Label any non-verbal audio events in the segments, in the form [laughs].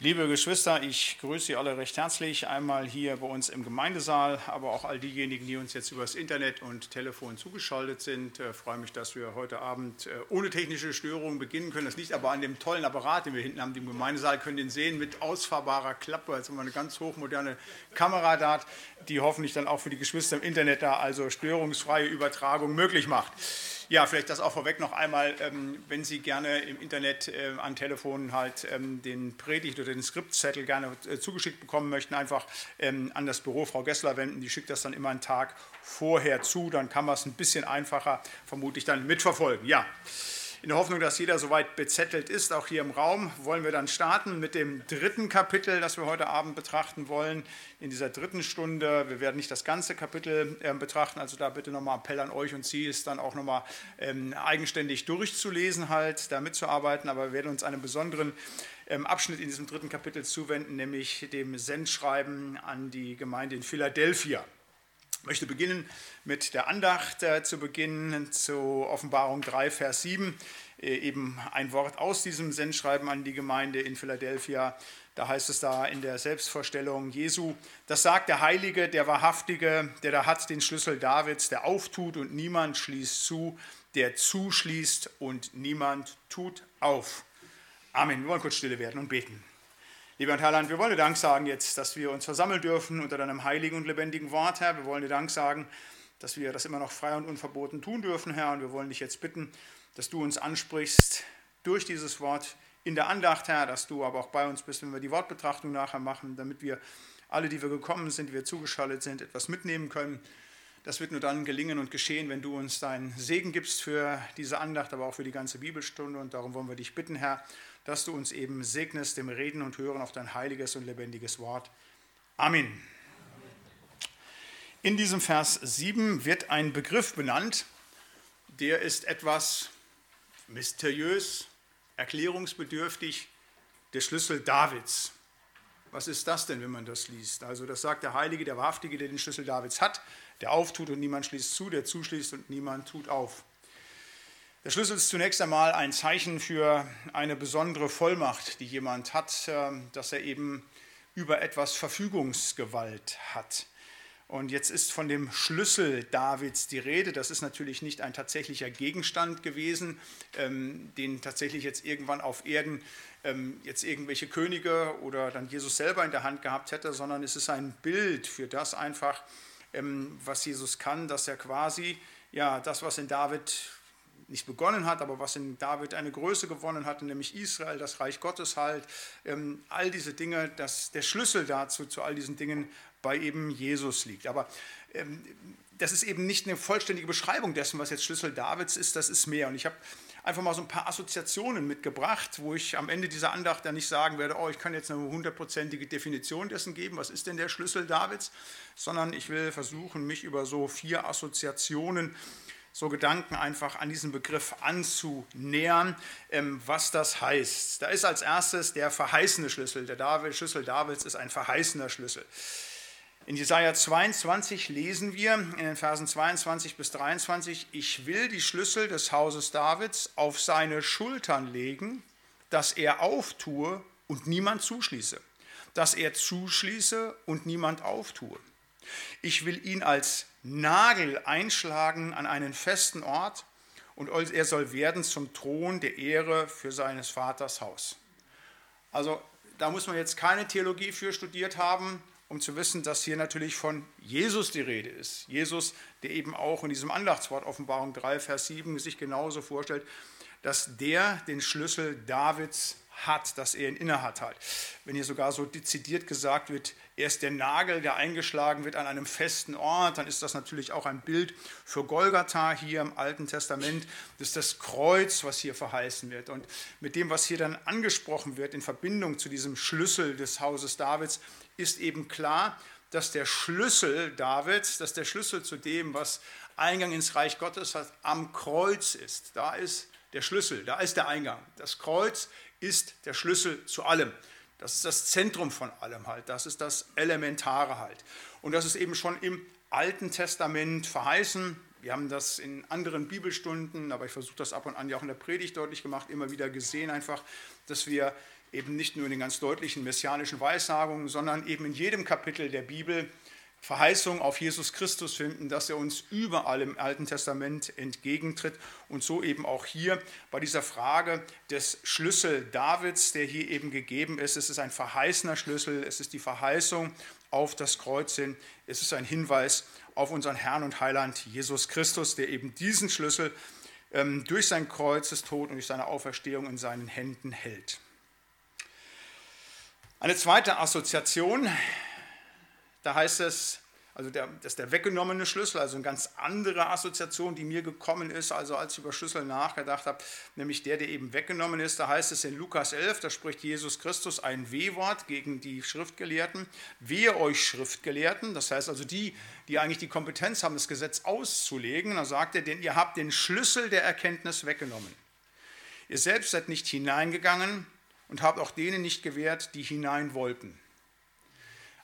Liebe Geschwister, ich grüße Sie alle recht herzlich. Einmal hier bei uns im Gemeindesaal, aber auch all diejenigen, die uns jetzt übers Internet und Telefon zugeschaltet sind. Ich freue mich, dass wir heute Abend äh, ohne technische Störungen beginnen können. Das liegt aber an dem tollen Apparat, den wir hinten haben. Im Gemeindesaal können den sehen mit ausfahrbarer Klappe. Also eine ganz hochmoderne Kamera da, die hoffentlich dann auch für die Geschwister im Internet da also störungsfreie Übertragung möglich macht. Ja, vielleicht das auch vorweg noch einmal, ähm, wenn Sie gerne im Internet äh, an Telefonen halt ähm, den Predigt oder den Skriptzettel gerne äh, zugeschickt bekommen möchten, einfach ähm, an das Büro Frau Gessler wenden. Die schickt das dann immer einen Tag vorher zu, dann kann man es ein bisschen einfacher vermutlich dann mitverfolgen. Ja. In der Hoffnung, dass jeder soweit bezettelt ist, auch hier im Raum, wollen wir dann starten mit dem dritten Kapitel, das wir heute Abend betrachten wollen. In dieser dritten Stunde, wir werden nicht das ganze Kapitel äh, betrachten, also da bitte nochmal Appell an euch und Sie, ist dann auch nochmal ähm, eigenständig durchzulesen, halt, da mitzuarbeiten, aber wir werden uns einem besonderen ähm, Abschnitt in diesem dritten Kapitel zuwenden, nämlich dem Sendschreiben an die Gemeinde in Philadelphia. Ich möchte beginnen mit der Andacht äh, zu Beginn zu Offenbarung 3, Vers 7. Äh, eben ein Wort aus diesem Sendschreiben an die Gemeinde in Philadelphia. Da heißt es da in der Selbstvorstellung Jesu, das sagt der Heilige, der Wahrhaftige, der da hat den Schlüssel Davids, der auftut und niemand schließt zu, der zuschließt und niemand tut auf. Amen. Wir wollen kurz stille werden und beten. Lieber Herr Heiland, wir wollen dir Dank sagen jetzt, dass wir uns versammeln dürfen unter deinem heiligen und lebendigen Wort, Herr. Wir wollen dir Dank sagen, dass wir das immer noch frei und unverboten tun dürfen, Herr. Und wir wollen dich jetzt bitten, dass du uns ansprichst durch dieses Wort in der Andacht, Herr, dass du aber auch bei uns bist, wenn wir die Wortbetrachtung nachher machen, damit wir alle, die wir gekommen sind, die wir zugeschaltet sind, etwas mitnehmen können. Das wird nur dann gelingen und geschehen, wenn du uns deinen Segen gibst für diese Andacht, aber auch für die ganze Bibelstunde. Und darum wollen wir dich bitten, Herr, dass du uns eben segnest im Reden und Hören auf dein heiliges und lebendiges Wort. Amen. In diesem Vers 7 wird ein Begriff benannt, der ist etwas mysteriös, erklärungsbedürftig, der Schlüssel Davids. Was ist das denn, wenn man das liest? Also das sagt der Heilige, der Wahrhaftige, der den Schlüssel Davids hat, der auftut und niemand schließt zu, der zuschließt und niemand tut auf. Der Schlüssel ist zunächst einmal ein Zeichen für eine besondere Vollmacht, die jemand hat, ähm, dass er eben über etwas Verfügungsgewalt hat. Und jetzt ist von dem Schlüssel Davids die Rede. Das ist natürlich nicht ein tatsächlicher Gegenstand gewesen, ähm, den tatsächlich jetzt irgendwann auf Erden ähm, jetzt irgendwelche Könige oder dann Jesus selber in der Hand gehabt hätte, sondern es ist ein Bild für das einfach, was Jesus kann, dass er quasi ja das, was in David nicht begonnen hat, aber was in David eine Größe gewonnen hat, nämlich Israel, das Reich Gottes halt, ähm, all diese Dinge, dass der Schlüssel dazu, zu all diesen Dingen bei eben Jesus liegt. Aber ähm, das ist eben nicht eine vollständige Beschreibung dessen, was jetzt Schlüssel Davids ist, das ist mehr. Und ich habe einfach mal so ein paar Assoziationen mitgebracht, wo ich am Ende dieser Andacht dann nicht sagen werde, oh, ich kann jetzt eine hundertprozentige Definition dessen geben, was ist denn der Schlüssel Davids, sondern ich will versuchen, mich über so vier Assoziationen so Gedanken einfach an diesen Begriff anzunähern, ähm, was das heißt. Da ist als erstes der verheißene Schlüssel. Der David, Schlüssel Davids ist ein verheißener Schlüssel. In Jesaja 22 lesen wir in den Versen 22 bis 23: Ich will die Schlüssel des Hauses Davids auf seine Schultern legen, dass er auftue und niemand zuschließe, dass er zuschließe und niemand auftue. Ich will ihn als Nagel einschlagen an einen festen Ort und er soll werden zum Thron der Ehre für seines Vaters Haus. Also da muss man jetzt keine Theologie für studiert haben, um zu wissen, dass hier natürlich von Jesus die Rede ist. Jesus, der eben auch in diesem Andachtswort Offenbarung 3, Vers 7 sich genauso vorstellt, dass der den Schlüssel Davids hat, dass er ihn innehat halt. Wenn hier sogar so dezidiert gesagt wird, er ist der Nagel, der eingeschlagen wird an einem festen Ort, dann ist das natürlich auch ein Bild für Golgatha hier im Alten Testament. Das ist das Kreuz, was hier verheißen wird. Und mit dem, was hier dann angesprochen wird in Verbindung zu diesem Schlüssel des Hauses Davids, ist eben klar, dass der Schlüssel Davids, dass der Schlüssel zu dem, was Eingang ins Reich Gottes hat, am Kreuz ist. Da ist der Schlüssel, da ist der Eingang. Das Kreuz ist der Schlüssel zu allem. Das ist das Zentrum von allem halt. Das ist das Elementare halt. Und das ist eben schon im Alten Testament verheißen. Wir haben das in anderen Bibelstunden, aber ich versuche das ab und an ja auch in der Predigt deutlich gemacht, immer wieder gesehen einfach, dass wir eben nicht nur in den ganz deutlichen messianischen Weissagungen, sondern eben in jedem Kapitel der Bibel Verheißung auf Jesus Christus finden, dass er uns überall im Alten Testament entgegentritt und so eben auch hier bei dieser Frage des Schlüssel Davids, der hier eben gegeben ist. Es ist ein verheißener Schlüssel, es ist die Verheißung auf das Kreuz hin, es ist ein Hinweis auf unseren Herrn und Heiland Jesus Christus, der eben diesen Schlüssel ähm, durch sein Kreuzestod und durch seine Auferstehung in seinen Händen hält. Eine zweite Assoziation, da heißt es, also der, das ist der weggenommene Schlüssel, also eine ganz andere Assoziation, die mir gekommen ist, also als ich über Schlüssel nachgedacht habe, nämlich der, der eben weggenommen ist. Da heißt es in Lukas 11, da spricht Jesus Christus ein W-Wort gegen die Schriftgelehrten. Wehe euch Schriftgelehrten, das heißt also die, die eigentlich die Kompetenz haben, das Gesetz auszulegen. Da sagt er, denn ihr habt den Schlüssel der Erkenntnis weggenommen. Ihr selbst seid nicht hineingegangen und habt auch denen nicht gewährt, die hinein wollten.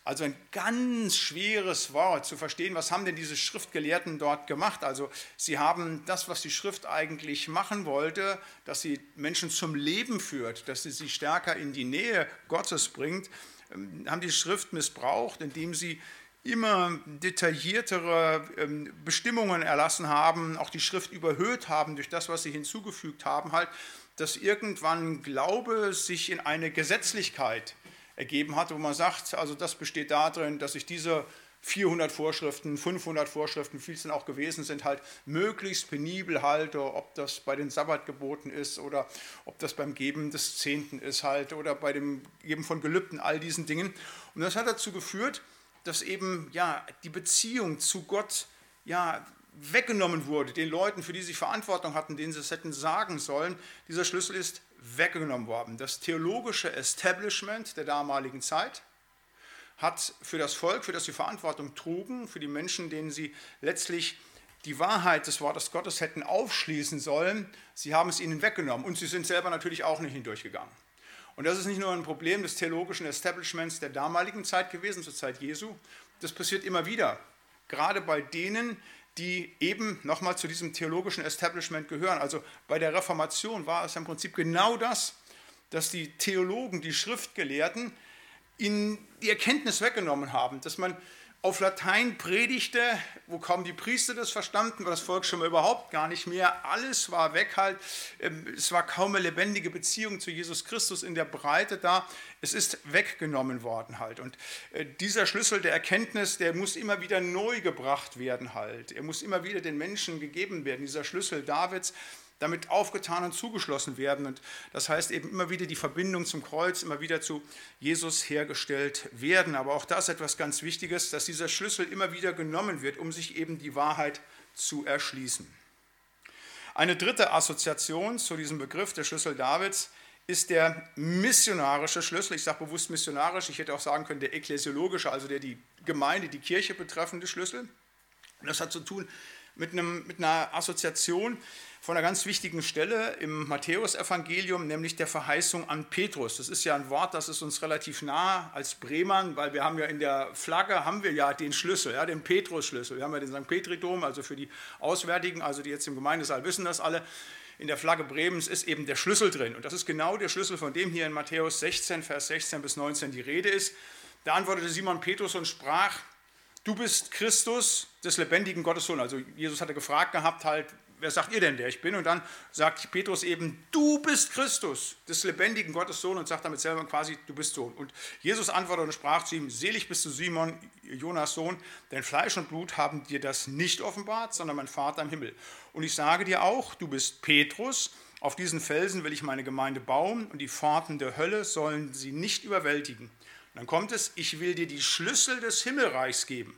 Also ein ganz schweres Wort zu verstehen, was haben denn diese Schriftgelehrten dort gemacht? Also sie haben das, was die Schrift eigentlich machen wollte, dass sie Menschen zum Leben führt, dass sie sie stärker in die Nähe Gottes bringt, ähm, haben die Schrift missbraucht, indem sie immer detailliertere ähm, Bestimmungen erlassen haben, auch die Schrift überhöht haben durch das, was sie hinzugefügt haben, halt, dass irgendwann Glaube sich in eine Gesetzlichkeit ergeben hat, wo man sagt, also das besteht darin, dass ich diese 400 Vorschriften, 500 Vorschriften, viel es denn auch gewesen sind, halt möglichst penibel halte, ob das bei den Sabbatgeboten ist oder ob das beim Geben des Zehnten ist halt oder bei dem Geben von Gelübden, all diesen Dingen. Und das hat dazu geführt, dass eben ja die Beziehung zu Gott ja weggenommen wurde, den Leuten, für die sie Verantwortung hatten, denen sie es hätten sagen sollen. Dieser Schlüssel ist weggenommen worden. Das theologische Establishment der damaligen Zeit hat für das Volk, für das sie Verantwortung trugen, für die Menschen, denen sie letztlich die Wahrheit des Wortes Gottes hätten aufschließen sollen, sie haben es ihnen weggenommen und sie sind selber natürlich auch nicht hindurchgegangen. Und das ist nicht nur ein Problem des theologischen Establishments der damaligen Zeit gewesen, zur Zeit Jesu, das passiert immer wieder, gerade bei denen, die eben nochmal zu diesem theologischen Establishment gehören. Also bei der Reformation war es im Prinzip genau das, dass die Theologen, die Schriftgelehrten, ihnen die Erkenntnis weggenommen haben, dass man auf Latein predigte, wo kaum die Priester das verstanden, war das Volk schon mal überhaupt gar nicht mehr. Alles war weg halt. Ähm, es war kaum eine lebendige Beziehung zu Jesus Christus in der Breite da. Es ist weggenommen worden halt. Und äh, dieser Schlüssel der Erkenntnis, der muss immer wieder neu gebracht werden halt. Er muss immer wieder den Menschen gegeben werden. Dieser Schlüssel Davids, damit aufgetan und zugeschlossen werden. Und das heißt eben immer wieder die Verbindung zum Kreuz, immer wieder zu Jesus hergestellt werden. Aber auch das ist etwas ganz Wichtiges, dass dieser Schlüssel immer wieder genommen wird, um sich eben die Wahrheit zu erschließen. Eine dritte Assoziation zu diesem Begriff der Schlüssel Davids ist der missionarische Schlüssel. Ich sage bewusst missionarisch, ich hätte auch sagen können der ekklesiologische, also der die Gemeinde, die Kirche betreffende Schlüssel. Und das hat zu tun mit, einem, mit einer Assoziation, von einer ganz wichtigen Stelle im Matthäusevangelium, nämlich der Verheißung an Petrus. Das ist ja ein Wort, das ist uns relativ nah als Bremern, weil wir haben ja in der Flagge haben wir ja den Schlüssel, ja, den Petrus-Schlüssel. Wir haben ja den St. Petri-Dom, also für die Auswärtigen, also die jetzt im Gemeindesaal wissen das alle. In der Flagge Bremens ist eben der Schlüssel drin. Und das ist genau der Schlüssel, von dem hier in Matthäus 16, Vers 16 bis 19 die Rede ist. Da antwortete Simon Petrus und sprach, du bist Christus des lebendigen Gottes Sohn. Also Jesus hatte gefragt gehabt, halt, wer sagt ihr denn, der ich bin? Und dann sagt Petrus eben, du bist Christus, des lebendigen Gottes Sohn und sagt damit selber quasi, du bist Sohn. Und Jesus antwortete und sprach zu ihm, selig bist du Simon, Jonas Sohn, denn Fleisch und Blut haben dir das nicht offenbart, sondern mein Vater im Himmel. Und ich sage dir auch, du bist Petrus, auf diesen Felsen will ich meine Gemeinde bauen und die Pforten der Hölle sollen sie nicht überwältigen. Dann kommt es, ich will dir die Schlüssel des Himmelreichs geben.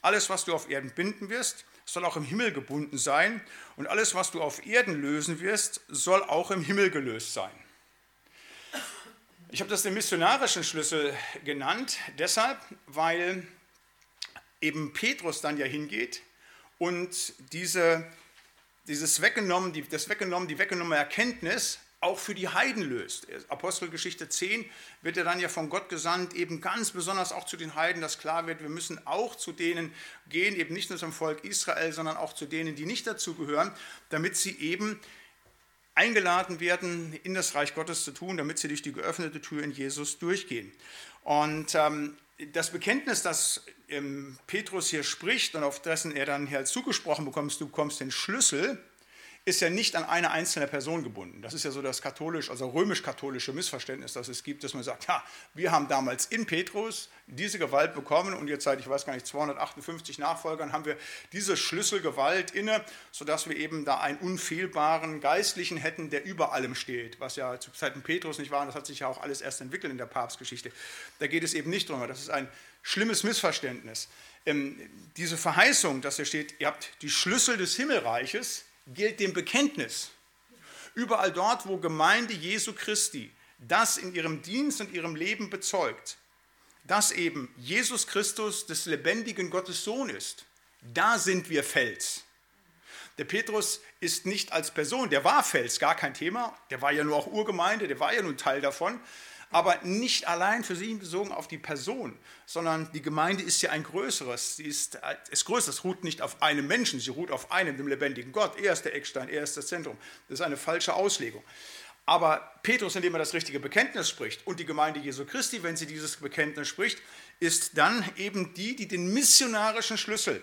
Alles, was du auf Erden binden wirst, soll auch im Himmel gebunden sein und alles, was du auf Erden lösen wirst, soll auch im Himmel gelöst sein. Ich habe das den missionarischen Schlüssel genannt, deshalb, weil eben Petrus dann ja hingeht und diese, dieses weggenommen, die, das weggenommen, die weggenommene Erkenntnis auch für die Heiden löst. Apostelgeschichte 10 wird er dann ja von Gott gesandt, eben ganz besonders auch zu den Heiden, dass klar wird, wir müssen auch zu denen gehen, eben nicht nur zum Volk Israel, sondern auch zu denen, die nicht dazugehören, damit sie eben eingeladen werden, in das Reich Gottes zu tun, damit sie durch die geöffnete Tür in Jesus durchgehen. Und ähm, das Bekenntnis, das ähm, Petrus hier spricht und auf dessen er dann hier zugesprochen bekommt, du bekommst den Schlüssel, ist ja nicht an eine einzelne Person gebunden. Das ist ja so das katholisch, also römisch-katholische Missverständnis, das es gibt, dass man sagt, ja, wir haben damals in Petrus diese Gewalt bekommen und jetzt seit, ich weiß gar nicht, 258 Nachfolgern haben wir diese Schlüsselgewalt inne, sodass wir eben da einen unfehlbaren Geistlichen hätten, der über allem steht, was ja zu Zeiten Petrus nicht war und das hat sich ja auch alles erst entwickelt in der Papstgeschichte. Da geht es eben nicht darum, das ist ein schlimmes Missverständnis. Ähm, diese Verheißung, dass hier steht, ihr habt die Schlüssel des Himmelreiches, gilt dem Bekenntnis. Überall dort, wo Gemeinde Jesu Christi das in ihrem Dienst und ihrem Leben bezeugt, dass eben Jesus Christus des lebendigen Gottes Sohn ist, da sind wir Fels. Der Petrus ist nicht als Person, der war Fels, gar kein Thema, der war ja nur auch Urgemeinde, der war ja nun Teil davon, aber nicht allein für sie bezogen auf die Person, sondern die Gemeinde ist ja ein größeres. Sie ist, ist größer, es ruht nicht auf einem Menschen, sie ruht auf einem, dem lebendigen Gott. Er ist der Eckstein, er ist das Zentrum. Das ist eine falsche Auslegung. Aber Petrus, indem er das richtige Bekenntnis spricht, und die Gemeinde Jesu Christi, wenn sie dieses Bekenntnis spricht, ist dann eben die, die den missionarischen Schlüssel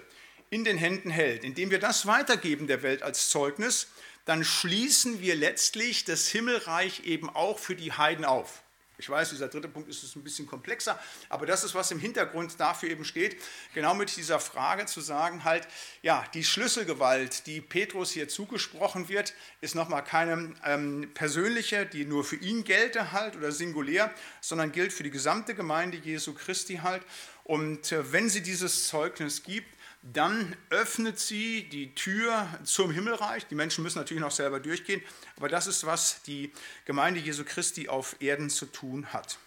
in den Händen hält. Indem wir das weitergeben der Welt als Zeugnis, dann schließen wir letztlich das Himmelreich eben auch für die Heiden auf. Ich weiß, dieser dritte Punkt ist ein bisschen komplexer, aber das ist, was im Hintergrund dafür eben steht, genau mit dieser Frage zu sagen, halt, ja, die Schlüsselgewalt, die Petrus hier zugesprochen wird, ist nochmal keine ähm, persönliche, die nur für ihn gelte halt oder singulär, sondern gilt für die gesamte Gemeinde Jesu Christi halt. Und äh, wenn sie dieses Zeugnis gibt, dann öffnet sie die Tür zum Himmelreich. Die Menschen müssen natürlich noch selber durchgehen, aber das ist, was die Gemeinde Jesu Christi auf Erden zu tun hat.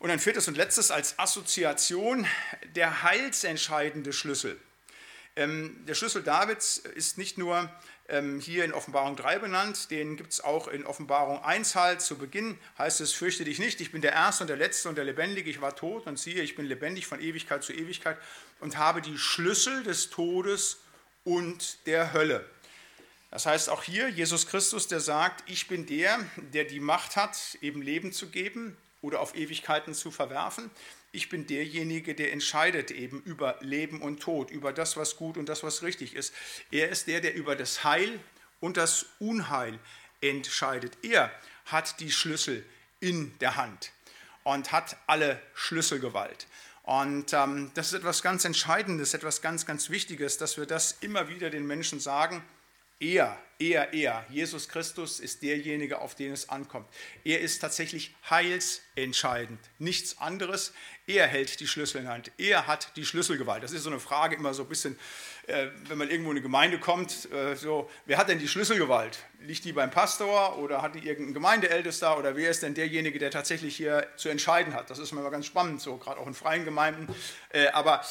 Und ein viertes und letztes als Assoziation der heilsentscheidende Schlüssel. Ähm, der Schlüssel Davids ist nicht nur ähm, hier in Offenbarung 3 benannt, den gibt es auch in Offenbarung 1 halt. Zu Beginn heißt es, fürchte dich nicht, ich bin der Erste und der Letzte und der Lebendige, ich war tot und siehe, ich bin lebendig von Ewigkeit zu Ewigkeit und habe die Schlüssel des Todes und der Hölle. Das heißt auch hier Jesus Christus, der sagt, ich bin der, der die Macht hat, eben Leben zu geben oder auf Ewigkeiten zu verwerfen ich bin derjenige, der entscheidet eben über Leben und Tod, über das, was gut und das, was richtig ist. Er ist der, der über das Heil und das Unheil entscheidet. Er hat die Schlüssel in der Hand und hat alle Schlüsselgewalt. Und ähm, das ist etwas ganz Entscheidendes, etwas ganz, ganz Wichtiges, dass wir das immer wieder den Menschen sagen. Er, er, er, Jesus Christus ist derjenige, auf den es ankommt. Er ist tatsächlich heilsentscheidend, nichts anderes. Er hält die Schlüssel in der Hand. Er hat die Schlüsselgewalt. Das ist so eine Frage immer so ein bisschen, äh, wenn man irgendwo in eine Gemeinde kommt, äh, so, wer hat denn die Schlüsselgewalt? Liegt die beim Pastor oder hat die irgendein Gemeindeältester oder wer ist denn derjenige, der tatsächlich hier zu entscheiden hat? Das ist immer ganz spannend, so gerade auch in freien Gemeinden. Äh, aber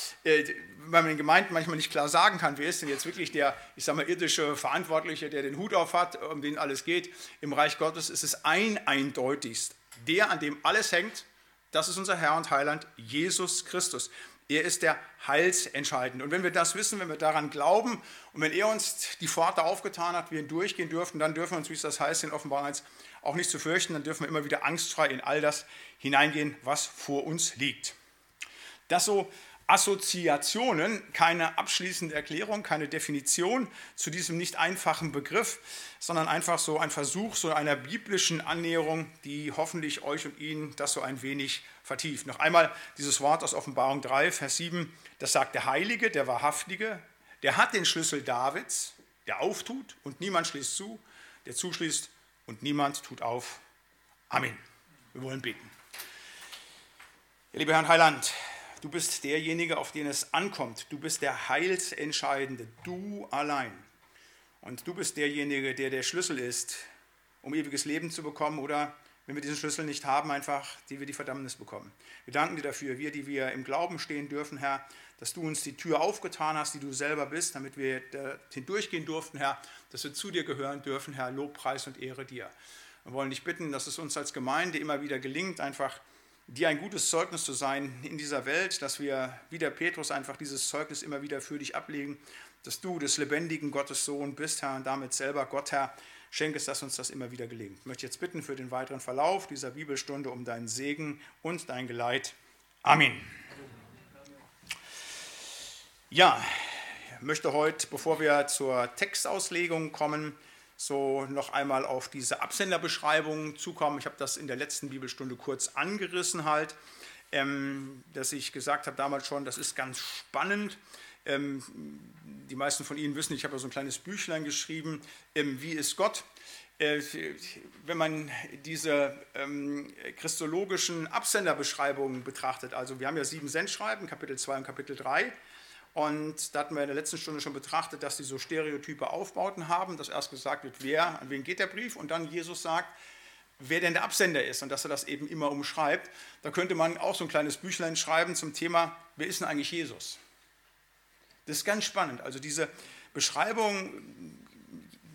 weil man in Gemeinden manchmal nicht klar sagen kann, wer ist denn jetzt wirklich der, ich sage mal, irdische Verantwortliche, der den Hut auf hat, um den alles geht. Im Reich Gottes ist es ein eindeutigst. Der, an dem alles hängt, das ist unser Herr und Heiland, Jesus Christus. Er ist der Heilsentscheidende. Und wenn wir das wissen, wenn wir daran glauben und wenn er uns die Pforte aufgetan hat, wir ihn durchgehen dürfen, dann dürfen wir uns, wie es das heißt in Offenbarung 1, auch nicht zu fürchten, dann dürfen wir immer wieder angstfrei in all das hineingehen, was vor uns liegt. Das so Assoziationen, keine abschließende Erklärung, keine Definition zu diesem nicht einfachen Begriff, sondern einfach so ein Versuch so einer biblischen Annäherung, die hoffentlich euch und Ihnen das so ein wenig vertieft. Noch einmal dieses Wort aus Offenbarung 3, Vers 7, das sagt der Heilige, der Wahrhaftige, der hat den Schlüssel Davids, der auftut und niemand schließt zu, der zuschließt und niemand tut auf. Amen. Wir wollen beten. Lieber Herrn Heiland, Du bist derjenige, auf den es ankommt. Du bist der Heilsentscheidende, du allein. Und du bist derjenige, der der Schlüssel ist, um ewiges Leben zu bekommen oder, wenn wir diesen Schlüssel nicht haben, einfach, die wir die Verdammnis bekommen. Wir danken dir dafür, wir, die wir im Glauben stehen dürfen, Herr, dass du uns die Tür aufgetan hast, die du selber bist, damit wir hindurchgehen durften, Herr, dass wir zu dir gehören dürfen, Herr, Lobpreis und Ehre dir. Wir wollen dich bitten, dass es uns als Gemeinde immer wieder gelingt, einfach dir ein gutes Zeugnis zu sein in dieser Welt, dass wir wie der Petrus einfach dieses Zeugnis immer wieder für dich ablegen, dass du des lebendigen Gottes Sohn bist, Herr, und damit selber Gott, Herr, Schenke es, dass uns das immer wieder gelingt. Ich möchte jetzt bitten für den weiteren Verlauf dieser Bibelstunde um deinen Segen und dein Geleit. Amen. Ja, ich möchte heute, bevor wir zur Textauslegung kommen, so noch einmal auf diese Absenderbeschreibung zukommen. Ich habe das in der letzten Bibelstunde kurz angerissen halt, ähm, dass ich gesagt habe damals schon, das ist ganz spannend. Ähm, die meisten von Ihnen wissen, ich habe ja so ein kleines Büchlein geschrieben, ähm, Wie ist Gott? Äh, wenn man diese ähm, christologischen Absenderbeschreibungen betrachtet, also wir haben ja sieben Sendschreiben, Kapitel 2 und Kapitel 3, und da hatten wir in der letzten Stunde schon betrachtet, dass die so stereotype Aufbauten haben, dass erst gesagt wird, wer, an wen geht der Brief, und dann Jesus sagt, wer denn der Absender ist und dass er das eben immer umschreibt. Da könnte man auch so ein kleines Büchlein schreiben zum Thema, wer ist denn eigentlich Jesus? Das ist ganz spannend. Also diese Beschreibung,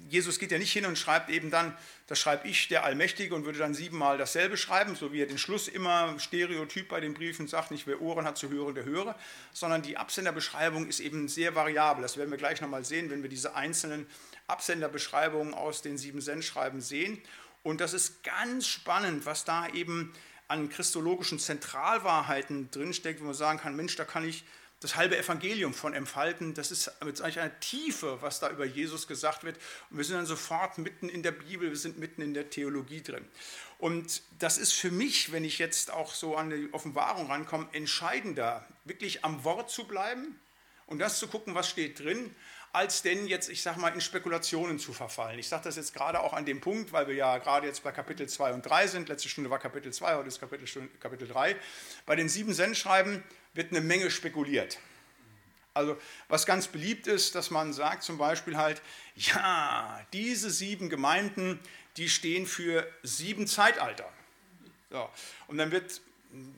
Jesus geht ja nicht hin und schreibt eben dann, das schreibe ich, der Allmächtige, und würde dann siebenmal dasselbe schreiben, so wie er den Schluss immer stereotyp bei den Briefen sagt, nicht wer Ohren hat zu hören, der höre, sondern die Absenderbeschreibung ist eben sehr variabel. Das werden wir gleich nochmal sehen, wenn wir diese einzelnen Absenderbeschreibungen aus den sieben Sendschreiben sehen. Und das ist ganz spannend, was da eben an christologischen Zentralwahrheiten drinsteckt, wo man sagen kann, Mensch, da kann ich das halbe Evangelium von entfalten. Das ist eigentlich eine Tiefe, was da über Jesus gesagt wird. Und wir sind dann sofort mitten in der Bibel, wir sind mitten in der Theologie drin. Und das ist für mich, wenn ich jetzt auch so an die Offenbarung rankomme, entscheidender, wirklich am Wort zu bleiben und das zu gucken, was steht drin, als denn jetzt, ich sage mal, in Spekulationen zu verfallen. Ich sage das jetzt gerade auch an dem Punkt, weil wir ja gerade jetzt bei Kapitel 2 und 3 sind. Letzte Stunde war Kapitel 2, heute ist Kapitel, Kapitel 3. Bei den sieben Sendschreiben wird eine Menge spekuliert. Also was ganz beliebt ist, dass man sagt zum Beispiel halt, ja, diese sieben Gemeinden, die stehen für sieben Zeitalter. So. Und dann wird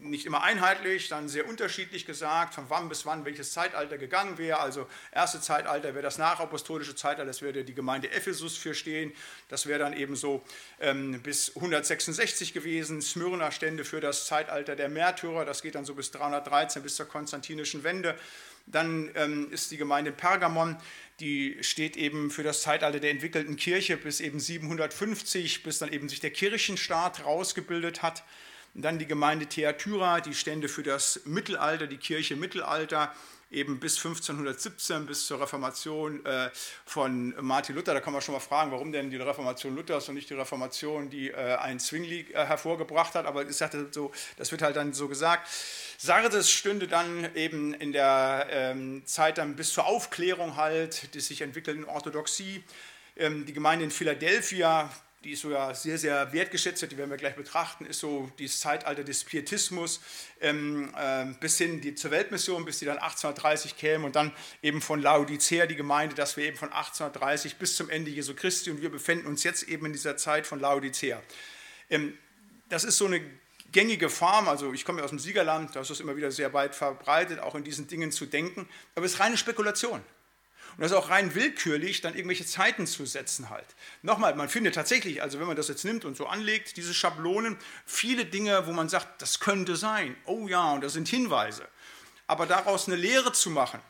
nicht immer einheitlich, dann sehr unterschiedlich gesagt, von wann bis wann welches Zeitalter gegangen wäre. Also erste Zeitalter wäre das nachapostolische Zeitalter, das würde die Gemeinde Ephesus für stehen. Das wäre dann eben so ähm, bis 166 gewesen. Smyrna stände für das Zeitalter der Märtyrer, das geht dann so bis 313, bis zur konstantinischen Wende. Dann ähm, ist die Gemeinde Pergamon, die steht eben für das Zeitalter der entwickelten Kirche bis eben 750, bis dann eben sich der Kirchenstaat rausgebildet hat. Dann die Gemeinde Theatyra, die stände für das Mittelalter, die Kirche Mittelalter, eben bis 1517, bis zur Reformation äh, von Martin Luther. Da kann man schon mal fragen, warum denn die Reformation Luthers und nicht die Reformation, die äh, ein Zwingli äh, hervorgebracht hat. Aber ich sagte so, das wird halt dann so gesagt. Sardes stünde dann eben in der ähm, Zeit dann bis zur Aufklärung halt, die sich entwickelten Orthodoxie. Ähm, die Gemeinde in Philadelphia, die ist sogar sehr, sehr wertgeschätzt die werden wir gleich betrachten, ist so dieses Zeitalter des Pietismus ähm, äh, bis hin die, zur Weltmission, bis die dann 1830 käme und dann eben von Laodicea die Gemeinde, dass wir eben von 1830 bis zum Ende Jesu Christi und wir befinden uns jetzt eben in dieser Zeit von Laodicea. Ähm, das ist so eine gängige Form, also ich komme ja aus dem Siegerland, da ist es immer wieder sehr weit verbreitet, auch in diesen Dingen zu denken, aber es ist reine Spekulation. Und das auch rein willkürlich, dann irgendwelche Zeiten zu setzen halt. Nochmal, man findet tatsächlich, also wenn man das jetzt nimmt und so anlegt, diese Schablonen, viele Dinge, wo man sagt, das könnte sein. Oh ja, und das sind Hinweise. Aber daraus eine Lehre zu machen,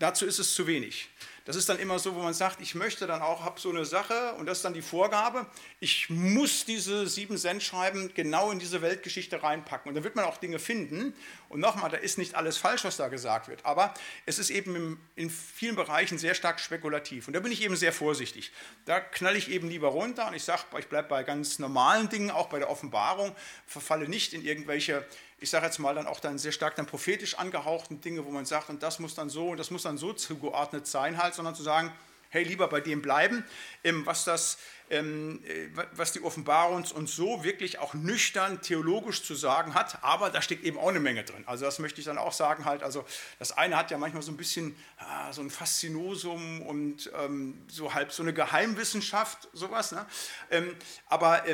dazu ist es zu wenig. Das ist dann immer so, wo man sagt, ich möchte dann auch, habe so eine Sache und das ist dann die Vorgabe, ich muss diese sieben Cent schreiben genau in diese Weltgeschichte reinpacken. Und dann wird man auch Dinge finden. Und nochmal, da ist nicht alles falsch, was da gesagt wird. Aber es ist eben in vielen Bereichen sehr stark spekulativ. Und da bin ich eben sehr vorsichtig. Da knalle ich eben lieber runter und ich sage, ich bleibe bei ganz normalen Dingen, auch bei der Offenbarung, verfalle nicht in irgendwelche ich sage jetzt mal dann auch dann sehr stark dann prophetisch angehauchten Dinge, wo man sagt, und das muss dann so und das muss dann so zugeordnet sein halt, sondern zu sagen, hey, lieber bei dem bleiben, was, das, was die Offenbarung uns so wirklich auch nüchtern theologisch zu sagen hat, aber da steckt eben auch eine Menge drin. Also das möchte ich dann auch sagen halt, also das eine hat ja manchmal so ein bisschen ah, so ein Faszinosum und ähm, so halb so eine Geheimwissenschaft, sowas, ne? aber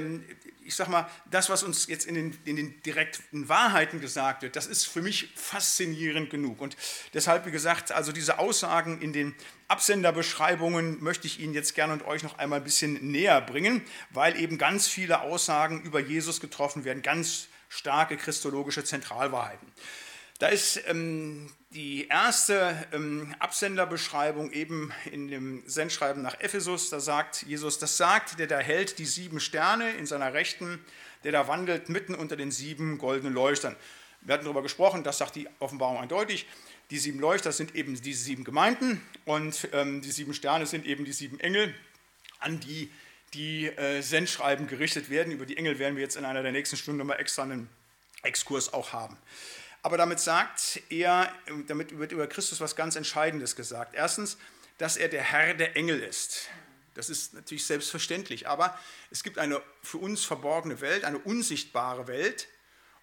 ich sag mal, das, was uns jetzt in den, in den, direkten Wahrheiten gesagt wird, das ist für mich faszinierend genug. Und deshalb, wie gesagt, also diese Aussagen in den Absenderbeschreibungen möchte ich Ihnen jetzt gerne und euch noch einmal ein bisschen näher bringen, weil eben ganz viele Aussagen über Jesus getroffen werden, ganz starke christologische Zentralwahrheiten. Da ist ähm, die erste ähm, Absenderbeschreibung eben in dem Sendschreiben nach Ephesus. Da sagt Jesus, das sagt, der da hält die sieben Sterne in seiner Rechten, der da wandelt mitten unter den sieben goldenen Leuchtern. Wir hatten darüber gesprochen, das sagt die Offenbarung eindeutig. Die sieben Leuchter sind eben diese sieben Gemeinden und ähm, die sieben Sterne sind eben die sieben Engel, an die die äh, Sendschreiben gerichtet werden. Über die Engel werden wir jetzt in einer der nächsten Stunden mal extra einen Exkurs auch haben. Aber damit sagt er, damit wird über Christus was ganz Entscheidendes gesagt. Erstens, dass er der Herr der Engel ist. Das ist natürlich selbstverständlich, aber es gibt eine für uns verborgene Welt, eine unsichtbare Welt.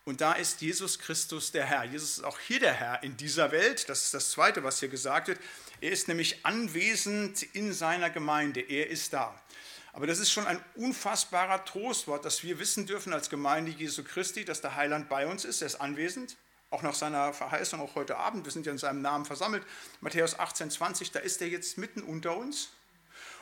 Und da ist Jesus Christus der Herr. Jesus ist auch hier der Herr in dieser Welt. Das ist das Zweite, was hier gesagt wird. Er ist nämlich anwesend in seiner Gemeinde. Er ist da. Aber das ist schon ein unfassbarer Trostwort, dass wir wissen dürfen als Gemeinde Jesu Christi, dass der Heiland bei uns ist. Er ist anwesend auch nach seiner Verheißung, auch heute Abend, wir sind ja in seinem Namen versammelt, Matthäus 18, 20, da ist er jetzt mitten unter uns.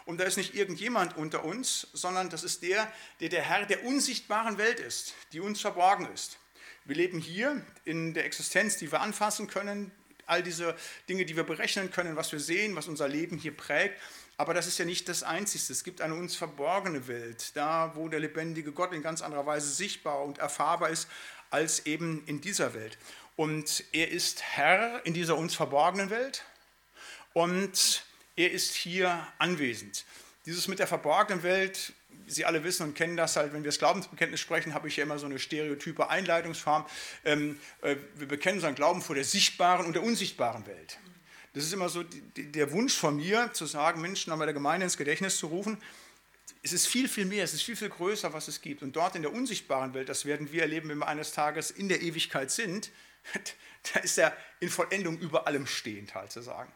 Und da ist nicht irgendjemand unter uns, sondern das ist der, der der Herr der unsichtbaren Welt ist, die uns verborgen ist. Wir leben hier in der Existenz, die wir anfassen können, all diese Dinge, die wir berechnen können, was wir sehen, was unser Leben hier prägt. Aber das ist ja nicht das Einzige. Es gibt eine uns verborgene Welt, da wo der lebendige Gott in ganz anderer Weise sichtbar und erfahrbar ist, als eben in dieser Welt. Und er ist Herr in dieser uns verborgenen Welt und er ist hier anwesend. Dieses mit der verborgenen Welt, Sie alle wissen und kennen das halt, wenn wir das Glaubensbekenntnis sprechen, habe ich ja immer so eine stereotype Einleitungsform. Ähm, äh, wir bekennen unseren Glauben vor der sichtbaren und der unsichtbaren Welt. Das ist immer so die, der Wunsch von mir, zu sagen, Menschen nochmal der Gemeinde ins Gedächtnis zu rufen. Es ist viel, viel mehr, es ist viel, viel größer, was es gibt. Und dort in der unsichtbaren Welt, das werden wir erleben, wenn wir eines Tages in der Ewigkeit sind, [laughs] da ist er in Vollendung über allem stehend, halt zu sagen.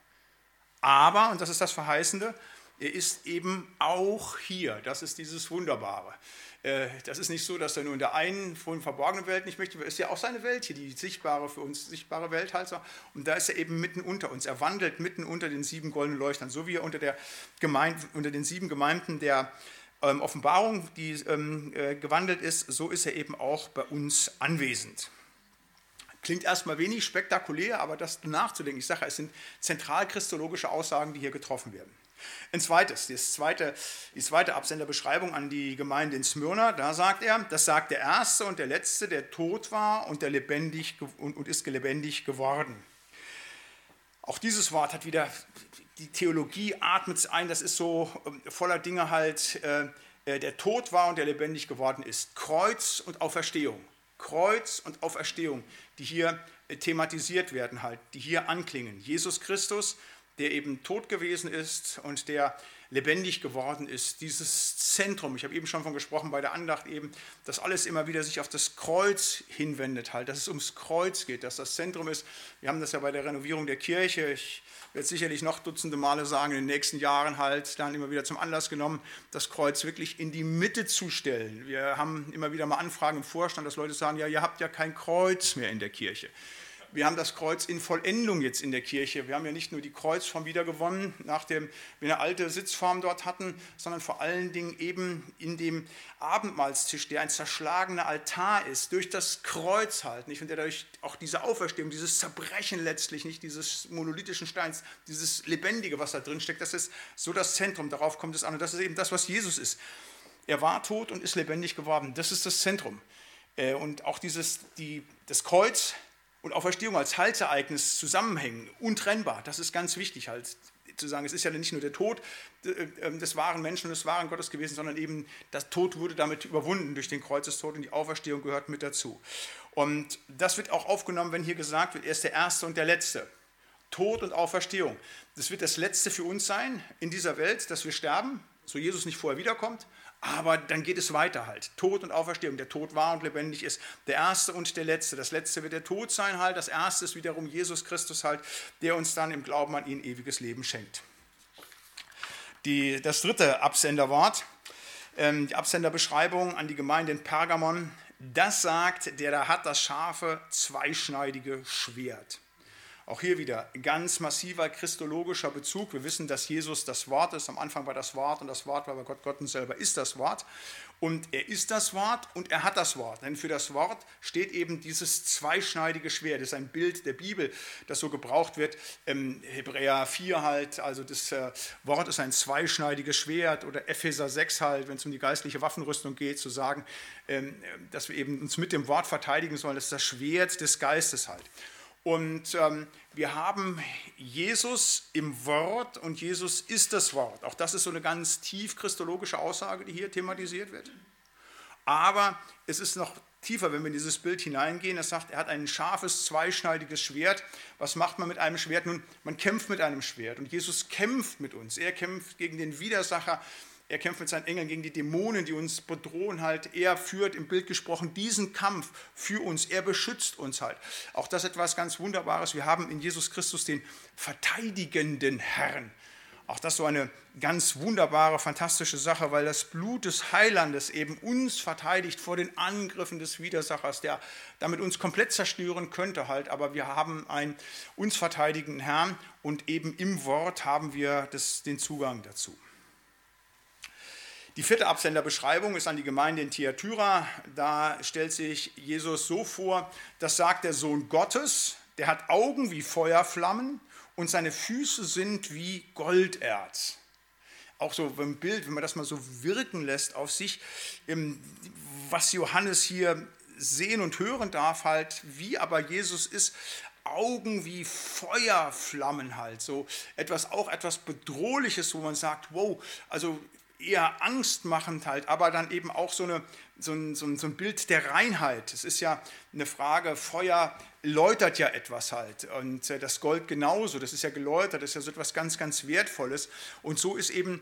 Aber, und das ist das Verheißende, er ist eben auch hier. Das ist dieses Wunderbare. Äh, das ist nicht so, dass er nur in der einen vorhin verborgenen Welt nicht möchte. Es ist ja auch seine Welt hier, die sichtbare, für uns sichtbare Welt halt. Und da ist er eben mitten unter uns. Er wandelt mitten unter den sieben goldenen Leuchtern, so wie er unter, der Gemeinde, unter den sieben Gemeinden der ähm, Offenbarung, die ähm, äh, gewandelt ist, so ist er eben auch bei uns anwesend. Klingt erstmal wenig spektakulär, aber das nachzudenken, ich sage, es sind zentralchristologische Aussagen, die hier getroffen werden. Ein zweites, das zweite, die zweite Absenderbeschreibung an die Gemeinde in Smyrna, da sagt er, das sagt der Erste und der Letzte, der tot war und, der lebendig und, und ist lebendig geworden. Auch dieses Wort hat wieder, die Theologie atmet es ein, das ist so ähm, voller Dinge halt, äh, äh, der tot war und der lebendig geworden ist. Kreuz und Auferstehung. Kreuz und Auferstehung, die hier äh, thematisiert werden, halt, die hier anklingen. Jesus Christus, der eben tot gewesen ist und der lebendig geworden ist. Dieses Zentrum, ich habe eben schon von gesprochen bei der Andacht eben, dass alles immer wieder sich auf das Kreuz hinwendet, halt, dass es ums Kreuz geht, dass das Zentrum ist. Wir haben das ja bei der Renovierung der Kirche. Ich werde sicherlich noch dutzende Male sagen, in den nächsten Jahren halt dann immer wieder zum Anlass genommen, das Kreuz wirklich in die Mitte zu stellen. Wir haben immer wieder mal Anfragen im Vorstand, dass Leute sagen, ja, ihr habt ja kein Kreuz mehr in der Kirche wir haben das Kreuz in Vollendung jetzt in der Kirche. Wir haben ja nicht nur die Kreuzform wiedergewonnen, nachdem wir eine alte Sitzform dort hatten, sondern vor allen Dingen eben in dem Abendmahlstisch, der ein zerschlagener Altar ist, durch das Kreuz halt, nicht? Und der dadurch auch diese Auferstehung, dieses Zerbrechen letztlich, nicht dieses monolithischen Steins, dieses Lebendige, was da drin steckt, das ist so das Zentrum, darauf kommt es an. Und das ist eben das, was Jesus ist. Er war tot und ist lebendig geworden. Das ist das Zentrum. Äh, und auch dieses, die, das Kreuz und Auferstehung als Haltereignis zusammenhängen, untrennbar. Das ist ganz wichtig halt zu sagen. Es ist ja nicht nur der Tod äh, äh, des wahren Menschen und des wahren Gottes gewesen, sondern eben das Tod wurde damit überwunden durch den Kreuzestod und die Auferstehung gehört mit dazu. Und das wird auch aufgenommen, wenn hier gesagt wird, er ist der Erste und der Letzte. Tod und Auferstehung. Das wird das Letzte für uns sein in dieser Welt, dass wir sterben, so Jesus nicht vorher wiederkommt. Aber dann geht es weiter halt. Tod und Auferstehung. Der Tod war und lebendig ist. Der Erste und der Letzte. Das Letzte wird der Tod sein halt. Das Erste ist wiederum Jesus Christus halt, der uns dann im Glauben an ihn ewiges Leben schenkt. Die, das dritte Absenderwort, ähm, die Absenderbeschreibung an die Gemeinde in Pergamon. Das sagt, der da hat das scharfe, zweischneidige Schwert. Auch hier wieder ganz massiver christologischer Bezug. Wir wissen, dass Jesus das Wort ist. Am Anfang war das Wort und das Wort war bei Gott. Gott selber ist das Wort. Und er ist das Wort und er hat das Wort. Denn für das Wort steht eben dieses zweischneidige Schwert. Das ist ein Bild der Bibel, das so gebraucht wird. Im Hebräer 4 halt, also das äh, Wort ist ein zweischneidiges Schwert. Oder Epheser 6 halt, wenn es um die geistliche Waffenrüstung geht, zu sagen, ähm, dass wir eben uns mit dem Wort verteidigen sollen. Das ist das Schwert des Geistes halt. Und ähm, wir haben Jesus im Wort und Jesus ist das Wort. Auch das ist so eine ganz tief christologische Aussage, die hier thematisiert wird. Aber es ist noch tiefer, wenn wir in dieses Bild hineingehen. Er sagt, er hat ein scharfes, zweischneidiges Schwert. Was macht man mit einem Schwert? Nun, man kämpft mit einem Schwert. Und Jesus kämpft mit uns. Er kämpft gegen den Widersacher er kämpft mit seinen Engeln gegen die Dämonen, die uns bedrohen halt. Er führt im Bild gesprochen diesen Kampf für uns. Er beschützt uns halt. Auch das ist etwas ganz Wunderbares. Wir haben in Jesus Christus den verteidigenden Herrn. Auch das so eine ganz wunderbare, fantastische Sache, weil das Blut des Heilandes eben uns verteidigt vor den Angriffen des Widersachers, der damit uns komplett zerstören könnte halt. Aber wir haben einen uns verteidigenden Herrn und eben im Wort haben wir das, den Zugang dazu. Die vierte Absenderbeschreibung ist an die Gemeinde in Thyatira. Da stellt sich Jesus so vor, das sagt der Sohn Gottes, der hat Augen wie Feuerflammen und seine Füße sind wie Golderz. Auch so im Bild, wenn man das mal so wirken lässt auf sich, was Johannes hier sehen und hören darf, halt, wie aber Jesus ist, Augen wie Feuerflammen halt, so etwas auch etwas bedrohliches, wo man sagt, wow, also eher angstmachend halt, aber dann eben auch so, eine, so, ein, so, ein, so ein Bild der Reinheit. Es ist ja eine Frage, Feuer läutert ja etwas halt und äh, das Gold genauso, das ist ja geläutert, das ist ja so etwas ganz, ganz Wertvolles und so ist eben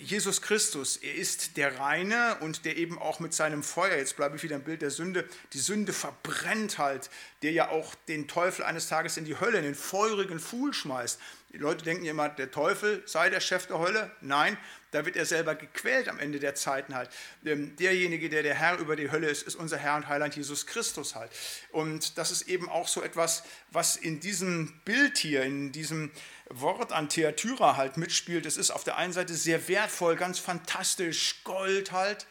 Jesus Christus, er ist der Reine und der eben auch mit seinem Feuer, jetzt bleibe ich wieder im Bild der Sünde, die Sünde verbrennt halt, der ja auch den Teufel eines Tages in die Hölle, in den feurigen Fuhl schmeißt. Die Leute denken immer, der Teufel sei der Chef der Hölle. Nein, da wird er selber gequält am Ende der Zeiten halt. Ähm, derjenige, der der Herr über die Hölle ist, ist unser Herr und Heiland Jesus Christus halt. Und das ist eben auch so etwas, was in diesem Bild hier, in diesem Wort an Theatyra halt mitspielt. Es ist auf der einen Seite sehr wertvoll, ganz fantastisch, Gold halt,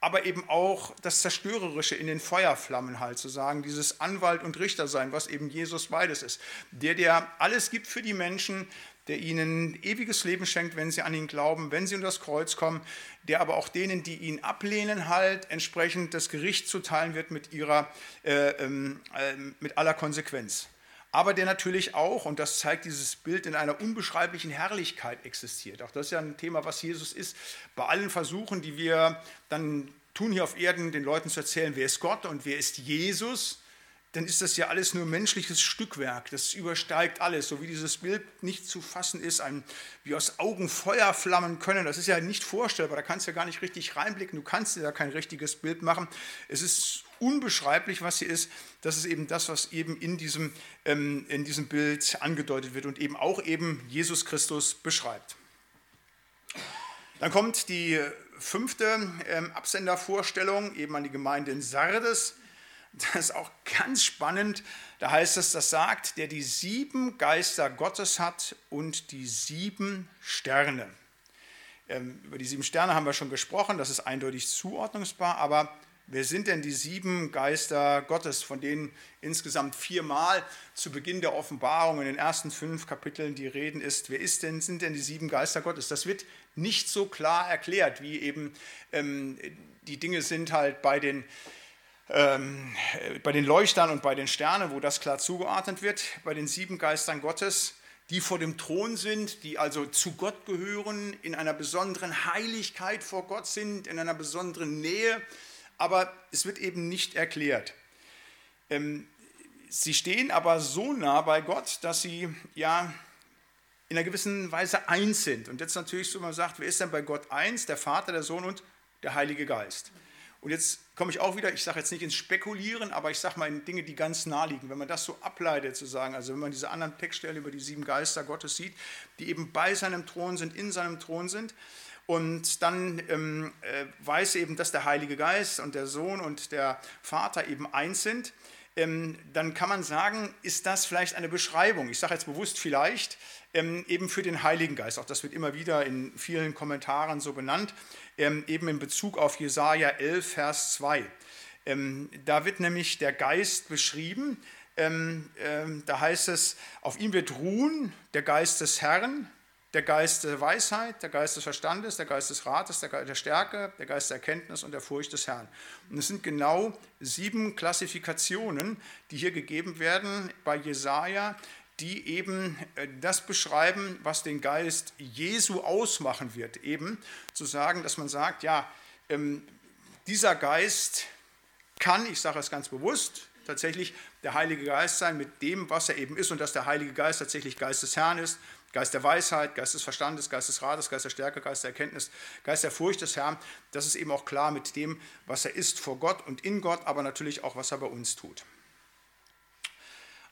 aber eben auch das Zerstörerische in den Feuerflammen halt zu sagen, dieses Anwalt und Richter sein, was eben Jesus beides ist. Der, der alles gibt für die Menschen, der ihnen ewiges Leben schenkt, wenn sie an ihn glauben, wenn sie unter das Kreuz kommen, der aber auch denen, die ihn ablehnen, halt entsprechend das Gericht zuteilen wird mit, ihrer, äh, äh, mit aller Konsequenz. Aber der natürlich auch, und das zeigt dieses Bild, in einer unbeschreiblichen Herrlichkeit existiert. Auch das ist ja ein Thema, was Jesus ist. Bei allen Versuchen, die wir dann tun hier auf Erden, den Leuten zu erzählen, wer ist Gott und wer ist Jesus, dann ist das ja alles nur menschliches Stückwerk. Das übersteigt alles, so wie dieses Bild nicht zu fassen ist, ein, wie aus Augen Feuer flammen können. Das ist ja nicht vorstellbar, da kannst du ja gar nicht richtig reinblicken, du kannst dir ja kein richtiges Bild machen. Es ist unbeschreiblich, was hier ist. Das ist eben das, was eben in diesem, ähm, in diesem Bild angedeutet wird und eben auch eben Jesus Christus beschreibt. Dann kommt die fünfte ähm, Absendervorstellung, eben an die Gemeinde in Sardes. Das ist auch ganz spannend. Da heißt es, das sagt, der die sieben Geister Gottes hat und die sieben Sterne. Ähm, über die sieben Sterne haben wir schon gesprochen, das ist eindeutig zuordnungsbar, aber wer sind denn die sieben Geister Gottes, von denen insgesamt viermal zu Beginn der Offenbarung in den ersten fünf Kapiteln die Reden ist? Wer ist denn, sind denn die sieben Geister Gottes? Das wird nicht so klar erklärt, wie eben ähm, die Dinge sind halt bei den ähm, bei den Leuchtern und bei den Sternen, wo das klar zugeordnet wird, bei den sieben Geistern Gottes, die vor dem Thron sind, die also zu Gott gehören, in einer besonderen Heiligkeit vor Gott sind, in einer besonderen Nähe, aber es wird eben nicht erklärt. Ähm, sie stehen aber so nah bei Gott, dass sie ja in einer gewissen Weise eins sind. Und jetzt natürlich so, man sagt, wer ist denn bei Gott eins? Der Vater, der Sohn und der Heilige Geist. Und jetzt komme ich auch wieder, ich sage jetzt nicht ins Spekulieren, aber ich sage mal in Dinge, die ganz nah liegen. Wenn man das so ableitet, zu sagen, also wenn man diese anderen Textstellen über die sieben Geister Gottes sieht, die eben bei seinem Thron sind, in seinem Thron sind, und dann ähm, äh, weiß eben, dass der Heilige Geist und der Sohn und der Vater eben eins sind, ähm, dann kann man sagen, ist das vielleicht eine Beschreibung, ich sage jetzt bewusst vielleicht, ähm, eben für den Heiligen Geist. Auch das wird immer wieder in vielen Kommentaren so benannt, ähm, eben in Bezug auf Jesaja 11, Vers 2. Da wird nämlich der Geist beschrieben. Da heißt es, auf ihm wird ruhen der Geist des Herrn, der Geist der Weisheit, der Geist des Verstandes, der Geist des Rates, der der Stärke, der Geist der Erkenntnis und der Furcht des Herrn. Und es sind genau sieben Klassifikationen, die hier gegeben werden bei Jesaja, die eben äh, das beschreiben, was den Geist Jesu ausmachen wird. Eben zu sagen, dass man sagt, ja, ähm, dieser Geist kann, ich sage es ganz bewusst, tatsächlich der Heilige Geist sein mit dem, was er eben ist und dass der Heilige Geist tatsächlich Geist des Herrn ist, Geist der Weisheit, Geist des Verstandes, Geist des Rates, Geist der Stärke, Geist der Erkenntnis, Geist der Furcht des Herrn. Das ist eben auch klar mit dem, was er ist vor Gott und in Gott, aber natürlich auch, was er bei uns tut.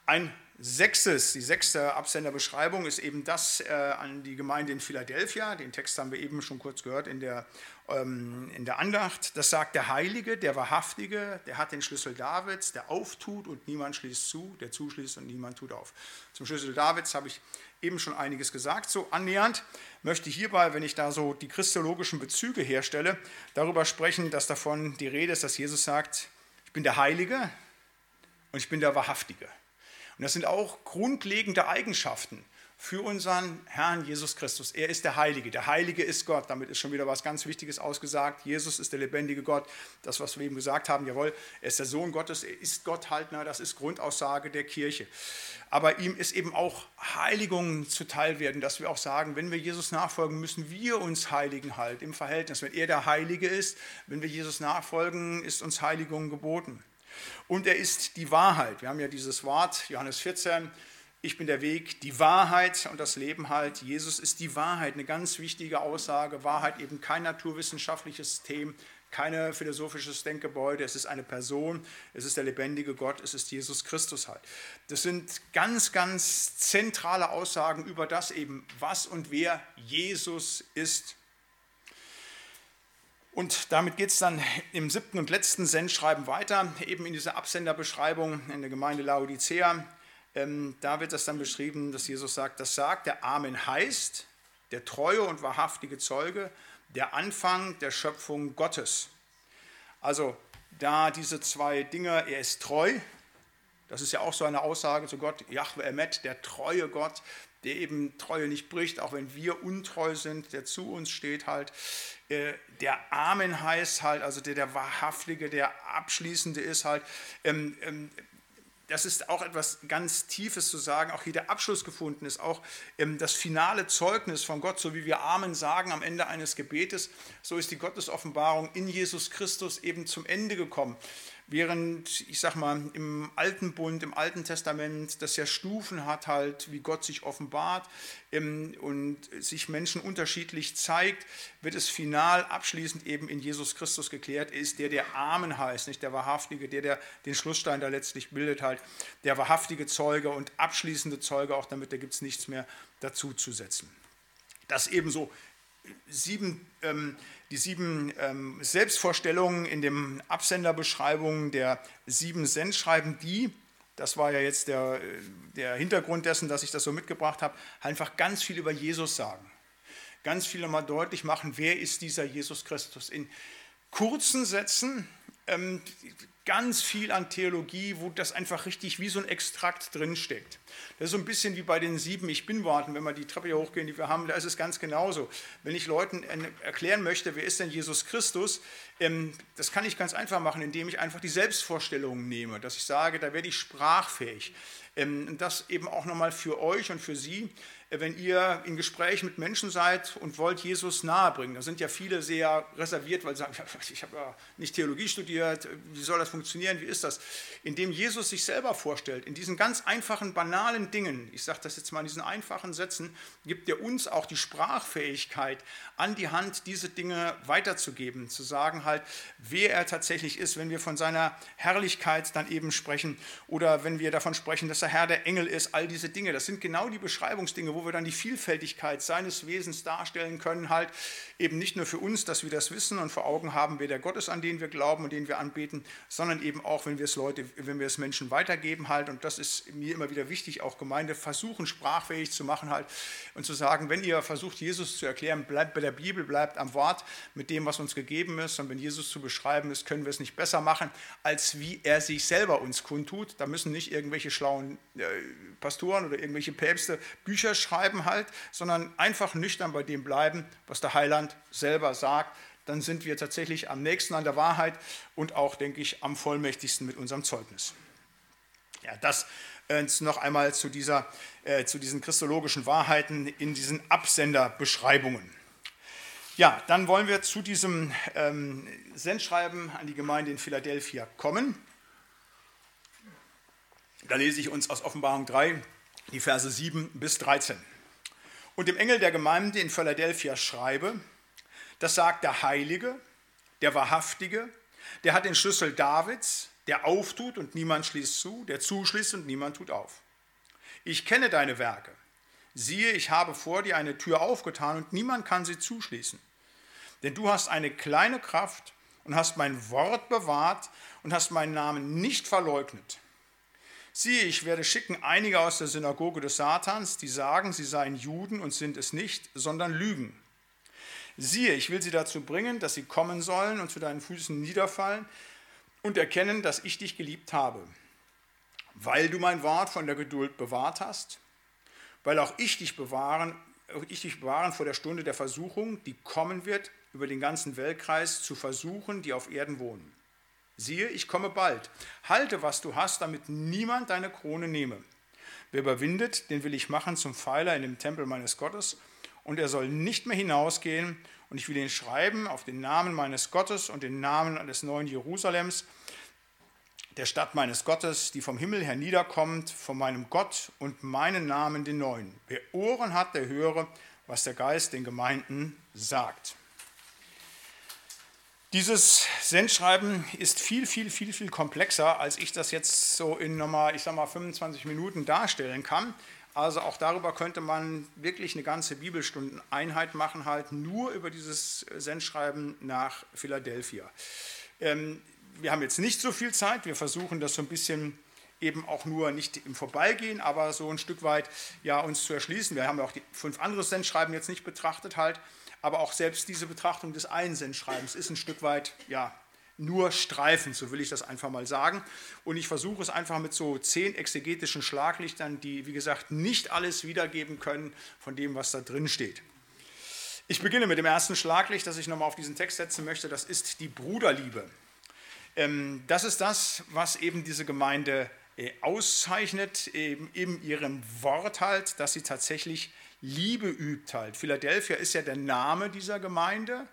Ein sechstes, die sechste Absenderbeschreibung ist eben das äh, an die Gemeinde in Philadelphia. Den Text haben wir eben schon kurz gehört in der, ähm, in der Andacht. Das sagt der Heilige, der Wahrhaftige, der hat den Schlüssel Davids, der auftut und niemand schließt zu, der zuschließt und niemand tut auf. Zum Schlüssel Davids habe ich eben schon einiges gesagt. So annähernd möchte ich hierbei, wenn ich da so die christologischen Bezüge herstelle, darüber sprechen, dass davon die Rede ist, dass Jesus sagt, ich bin der Heilige und ich bin der Wahrhaftige. Und das sind auch grundlegende Eigenschaften für unseren Herrn Jesus Christus. Er ist der Heilige. Der Heilige ist Gott. Damit ist schon wieder was ganz Wichtiges ausgesagt. Jesus ist der lebendige Gott. Das, was wir eben gesagt haben, jawohl, er ist der Sohn Gottes, er ist Gott halt. Na, das ist Grundaussage der Kirche. Aber ihm ist eben auch Heiligung zuteil werden, dass wir auch sagen, wenn wir Jesus nachfolgen, müssen wir uns heiligen halt im Verhältnis. Wenn er der Heilige ist, wenn wir Jesus nachfolgen, ist uns Heiligung geboten. Und er ist die Wahrheit. Wir haben ja dieses Wort, Johannes 14, ich bin der Weg, die Wahrheit und das Leben halt. Jesus ist die Wahrheit, eine ganz wichtige Aussage. Wahrheit eben kein naturwissenschaftliches System, kein philosophisches Denkgebäude, es ist eine Person, es ist der lebendige Gott, es ist Jesus Christus halt. Das sind ganz, ganz zentrale Aussagen über das eben, was und wer Jesus ist. Und damit geht es dann im siebten und letzten Sendschreiben weiter, eben in dieser Absenderbeschreibung in der Gemeinde Laodicea. Ähm, da wird das dann beschrieben, dass Jesus sagt, das sagt, der Amen heißt, der treue und wahrhaftige Zeuge, der Anfang der Schöpfung Gottes. Also da diese zwei Dinge, er ist treu, das ist ja auch so eine Aussage zu Gott, Yahweh Emet, der treue Gott, der eben Treue nicht bricht, auch wenn wir untreu sind, der zu uns steht halt. Äh, der Amen heißt halt, also der, der Wahrhaftige, der Abschließende ist halt. Ähm, ähm, das ist auch etwas ganz Tiefes zu sagen, auch hier der Abschluss gefunden ist, auch ähm, das finale Zeugnis von Gott, so wie wir Amen sagen am Ende eines Gebetes, so ist die Gottesoffenbarung in Jesus Christus eben zum Ende gekommen. Während, ich sag mal, im Alten Bund, im Alten Testament, das ja Stufen hat, halt, wie Gott sich offenbart ähm, und sich Menschen unterschiedlich zeigt, wird es final abschließend eben in Jesus Christus geklärt. Ist der, der Amen heißt, nicht der Wahrhaftige, der, der den Schlussstein da letztlich bildet, halt, der wahrhaftige Zeuge und abschließende Zeuge, auch damit, da gibt es nichts mehr dazu zu setzen. Das ebenso sieben. Ähm, die sieben ähm, Selbstvorstellungen in den Absenderbeschreibungen der sieben Sendschreiben, die, das war ja jetzt der, der Hintergrund dessen, dass ich das so mitgebracht habe, einfach ganz viel über Jesus sagen. Ganz viel mal deutlich machen, wer ist dieser Jesus Christus. In kurzen Sätzen ähm, ganz viel an Theologie, wo das einfach richtig wie so ein Extrakt drinsteckt. Das ist so ein bisschen wie bei den sieben Ich Bin-Worten, wenn wir die Treppe hier hochgehen, die wir haben, da ist es ganz genauso. Wenn ich Leuten erklären möchte, wer ist denn Jesus Christus, ähm, das kann ich ganz einfach machen, indem ich einfach die Selbstvorstellungen nehme, dass ich sage, da werde ich sprachfähig. Ähm, das eben auch nochmal für euch und für Sie wenn ihr in Gespräch mit Menschen seid und wollt Jesus nahebringen. Da sind ja viele sehr reserviert, weil sie sagen, [laughs] ich habe ja nicht Theologie studiert, wie soll das funktionieren, wie ist das? Indem Jesus sich selber vorstellt, in diesen ganz einfachen, banalen Dingen, ich sage das jetzt mal in diesen einfachen Sätzen, gibt er uns auch die Sprachfähigkeit an die Hand, diese Dinge weiterzugeben, zu sagen halt, wer er tatsächlich ist, wenn wir von seiner Herrlichkeit dann eben sprechen oder wenn wir davon sprechen, dass er Herr der Engel ist, all diese Dinge, das sind genau die Beschreibungsdinge, wo wir dann die Vielfältigkeit seines Wesens darstellen können, halt eben nicht nur für uns, dass wir das wissen und vor Augen haben, wer der Gott ist, an den wir glauben und den wir anbeten, sondern eben auch, wenn wir es Leute, wenn wir es Menschen weitergeben halt. Und das ist mir immer wieder wichtig, auch Gemeinde versuchen, sprachfähig zu machen halt und zu sagen, wenn ihr versucht, Jesus zu erklären, bleibt bei der Bibel, bleibt am Wort mit dem, was uns gegeben ist. Und wenn Jesus zu beschreiben ist, können wir es nicht besser machen, als wie er sich selber uns kundtut. Da müssen nicht irgendwelche schlauen äh, Pastoren oder irgendwelche Päpste Bücher schreiben halt, sondern einfach nüchtern bei dem bleiben, was der Heiland selber sagt. Dann sind wir tatsächlich am nächsten an der Wahrheit und auch, denke ich, am vollmächtigsten mit unserem Zeugnis. Ja, das äh, noch einmal zu, dieser, äh, zu diesen christologischen Wahrheiten in diesen Absenderbeschreibungen. Ja, dann wollen wir zu diesem ähm, Sendschreiben an die Gemeinde in Philadelphia kommen. Da lese ich uns aus Offenbarung 3 die Verse 7 bis 13. Und dem Engel der Gemeinde in Philadelphia schreibe, das sagt der Heilige, der Wahrhaftige, der hat den Schlüssel Davids, der auftut und niemand schließt zu, der zuschließt und niemand tut auf. Ich kenne deine Werke. Siehe, ich habe vor dir eine Tür aufgetan und niemand kann sie zuschließen. Denn du hast eine kleine Kraft und hast mein Wort bewahrt und hast meinen Namen nicht verleugnet. Siehe, ich werde schicken einige aus der Synagoge des Satans, die sagen, sie seien Juden und sind es nicht, sondern lügen. Siehe, ich will sie dazu bringen, dass sie kommen sollen und zu deinen Füßen niederfallen und erkennen, dass ich dich geliebt habe, weil du mein Wort von der Geduld bewahrt hast, weil auch ich dich bewahren, ich dich bewahren vor der Stunde der Versuchung, die kommen wird, über den ganzen Weltkreis zu versuchen, die auf Erden wohnen. Siehe, ich komme bald. Halte, was du hast, damit niemand deine Krone nehme. Wer überwindet, den will ich machen zum Pfeiler in dem Tempel meines Gottes, und er soll nicht mehr hinausgehen, und ich will ihn schreiben auf den Namen meines Gottes und den Namen des neuen Jerusalems, der Stadt meines Gottes, die vom Himmel herniederkommt, von meinem Gott und meinen Namen den neuen. Wer Ohren hat, der höre, was der Geist den Gemeinden sagt. Dieses Sendschreiben ist viel, viel, viel, viel komplexer, als ich das jetzt so in nochmal, ich sag mal, 25 Minuten darstellen kann. Also auch darüber könnte man wirklich eine ganze Bibelstundeneinheit machen, halt nur über dieses Sendschreiben nach Philadelphia. Ähm, wir haben jetzt nicht so viel Zeit, wir versuchen das so ein bisschen eben auch nur nicht im Vorbeigehen, aber so ein Stück weit ja, uns zu erschließen. Wir haben ja auch die fünf andere Sendschreiben jetzt nicht betrachtet halt. Aber auch selbst diese Betrachtung des Einsendschreibens ist ein Stück weit ja, nur Streifen, so will ich das einfach mal sagen. Und ich versuche es einfach mit so zehn exegetischen Schlaglichtern, die, wie gesagt, nicht alles wiedergeben können von dem, was da drin steht. Ich beginne mit dem ersten Schlaglicht, das ich nochmal auf diesen Text setzen möchte. Das ist die Bruderliebe. Ähm, das ist das, was eben diese Gemeinde äh, auszeichnet, eben in ihrem Wort halt, dass sie tatsächlich Liebe übt halt. Philadelphia ist ja der Name dieser Gemeinde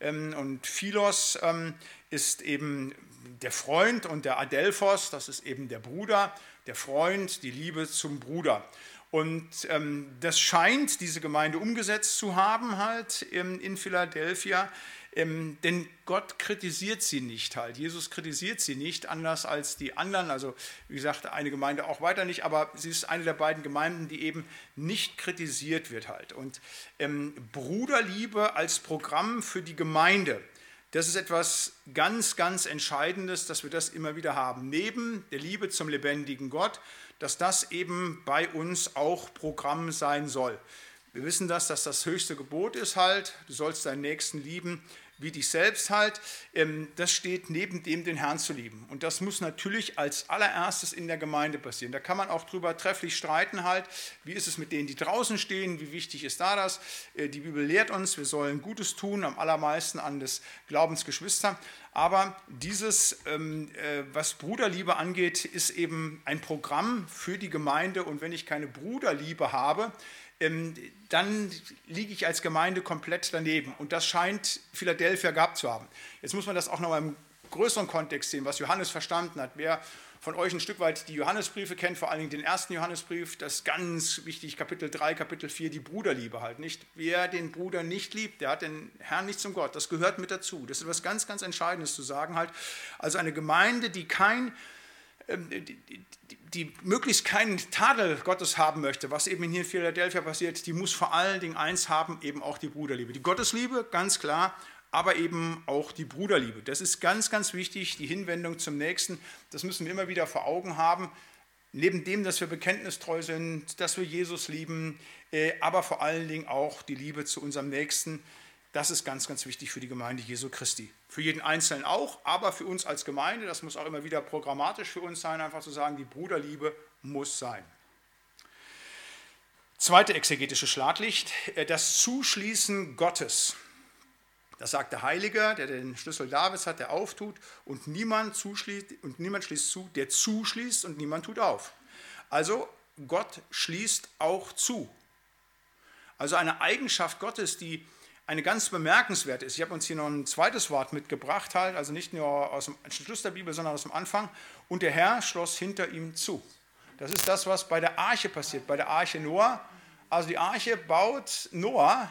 ähm, und Philos ähm, ist eben der Freund und der Adelphos, das ist eben der Bruder, der Freund, die Liebe zum Bruder. Und ähm, das scheint diese Gemeinde umgesetzt zu haben halt in Philadelphia. Ähm, denn Gott kritisiert sie nicht halt. Jesus kritisiert sie nicht, anders als die anderen. Also, wie gesagt, eine Gemeinde auch weiter nicht, aber sie ist eine der beiden Gemeinden, die eben nicht kritisiert wird halt. Und ähm, Bruderliebe als Programm für die Gemeinde, das ist etwas ganz, ganz Entscheidendes, dass wir das immer wieder haben. Neben der Liebe zum lebendigen Gott, dass das eben bei uns auch Programm sein soll. Wir wissen das, dass das höchste Gebot ist halt, du sollst deinen Nächsten lieben wie dich selbst halt, ähm, das steht neben dem, den Herrn zu lieben. Und das muss natürlich als allererstes in der Gemeinde passieren. Da kann man auch drüber trefflich streiten halt, wie ist es mit denen, die draußen stehen, wie wichtig ist da das. Äh, die Bibel lehrt uns, wir sollen Gutes tun, am allermeisten an des Glaubensgeschwister. Aber dieses, ähm, äh, was Bruderliebe angeht, ist eben ein Programm für die Gemeinde. Und wenn ich keine Bruderliebe habe, dann liege ich als Gemeinde komplett daneben. Und das scheint Philadelphia gehabt zu haben. Jetzt muss man das auch noch mal im größeren Kontext sehen, was Johannes verstanden hat. Wer von euch ein Stück weit die Johannesbriefe kennt, vor allen Dingen den ersten Johannesbrief, das ist ganz wichtig, Kapitel 3, Kapitel 4, die Bruderliebe halt nicht. Wer den Bruder nicht liebt, der hat den Herrn nicht zum Gott. Das gehört mit dazu. Das ist etwas ganz, ganz Entscheidendes zu sagen halt. Also eine Gemeinde, die kein ähm, die, die, die, möglichst keinen Tadel Gottes haben möchte, was eben hier in Philadelphia passiert, die muss vor allen Dingen eins haben, eben auch die Bruderliebe. Die Gottesliebe, ganz klar, aber eben auch die Bruderliebe. Das ist ganz, ganz wichtig, die Hinwendung zum Nächsten. Das müssen wir immer wieder vor Augen haben. Neben dem, dass wir bekenntnistreu sind, dass wir Jesus lieben, äh, aber vor allen Dingen auch die Liebe zu unserem Nächsten. Das ist ganz, ganz wichtig für die Gemeinde Jesu Christi. Für jeden Einzelnen auch, aber für uns als Gemeinde, das muss auch immer wieder programmatisch für uns sein, einfach zu sagen, die Bruderliebe muss sein. Zweite exegetische Schlaglicht, äh, das Zuschließen Gottes. Das sagt der Heilige, der den Schlüssel Davids hat, der auftut und niemand, zuschließt, und niemand schließt zu, der zuschließt und niemand tut auf. Also Gott schließt auch zu. Also eine Eigenschaft Gottes, die eine ganz bemerkenswerte ist. Ich habe uns hier noch ein zweites Wort mitgebracht, halt, also nicht nur aus dem Schluss der Bibel, sondern aus dem Anfang. Und der Herr schloss hinter ihm zu. Das ist das, was bei der Arche passiert, bei der Arche Noah. Also die Arche baut Noah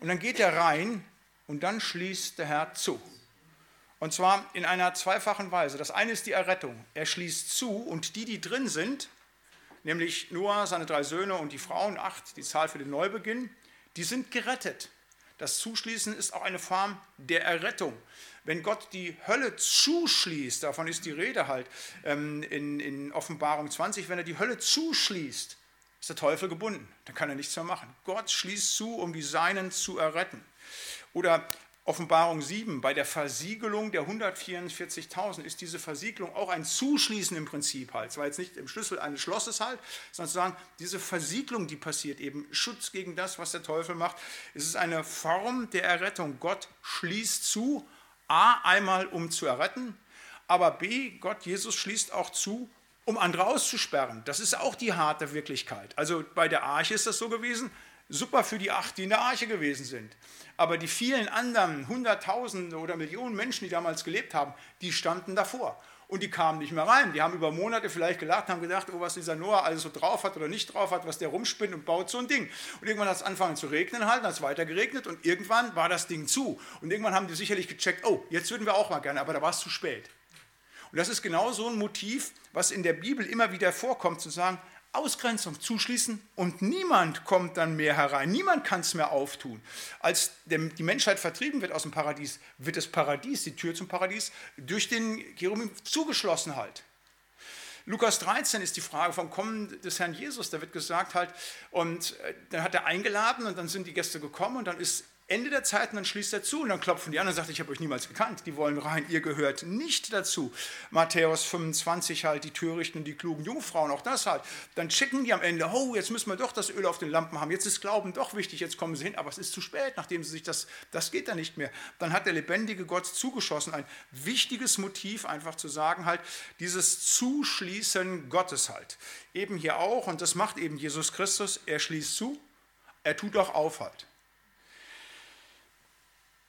und dann geht er rein und dann schließt der Herr zu. Und zwar in einer zweifachen Weise. Das eine ist die Errettung. Er schließt zu und die, die drin sind, nämlich Noah, seine drei Söhne und die Frauen, acht, die Zahl für den Neubeginn, die sind gerettet. Das Zuschließen ist auch eine Form der Errettung. Wenn Gott die Hölle zuschließt, davon ist die Rede halt ähm, in, in Offenbarung 20, wenn er die Hölle zuschließt, ist der Teufel gebunden. Dann kann er nichts mehr machen. Gott schließt zu, um die Seinen zu erretten. Oder Offenbarung 7, bei der Versiegelung der 144.000 ist diese Versiegelung auch ein Zuschließen im Prinzip halt. Es war jetzt nicht im Schlüssel eines Schlosses halt, sondern zu sagen, diese Versiegelung, die passiert, eben Schutz gegen das, was der Teufel macht, es ist eine Form der Errettung. Gott schließt zu, A, einmal um zu erretten, aber B, Gott, Jesus schließt auch zu, um andere auszusperren. Das ist auch die harte Wirklichkeit. Also bei der Arche ist das so gewesen, super für die acht, die in der Arche gewesen sind. Aber die vielen anderen Hunderttausende oder Millionen Menschen, die damals gelebt haben, die standen davor. Und die kamen nicht mehr rein. Die haben über Monate vielleicht gelacht, haben gedacht, oh, was dieser Noah alles so drauf hat oder nicht drauf hat, was der rumspinnt und baut so ein Ding. Und irgendwann hat es angefangen zu regnen halt, hat es weiter geregnet und irgendwann war das Ding zu. Und irgendwann haben die sicherlich gecheckt, oh, jetzt würden wir auch mal gerne, aber da war es zu spät. Und das ist genau so ein Motiv, was in der Bibel immer wieder vorkommt, zu sagen, Ausgrenzung zuschließen und niemand kommt dann mehr herein, niemand kann es mehr auftun. Als die Menschheit vertrieben wird aus dem Paradies, wird das Paradies, die Tür zum Paradies, durch den Cherubim zugeschlossen halt. Lukas 13 ist die Frage vom Kommen des Herrn Jesus. Da wird gesagt halt, und äh, dann hat er eingeladen und dann sind die Gäste gekommen und dann ist Ende der Zeit und dann schließt er zu und dann klopfen die an und sagt, ich habe euch niemals gekannt, die wollen rein, ihr gehört nicht dazu. Matthäus 25 halt, die Törichten und die klugen Jungfrauen, auch das halt. Dann checken die am Ende, oh, jetzt müssen wir doch das Öl auf den Lampen haben, jetzt ist Glauben doch wichtig, jetzt kommen sie hin, aber es ist zu spät, nachdem sie sich das, das geht dann nicht mehr. Dann hat der lebendige Gott zugeschossen, ein wichtiges Motiv einfach zu sagen halt, dieses Zuschließen Gottes halt. Eben hier auch, und das macht eben Jesus Christus, er schließt zu, er tut auch auf halt.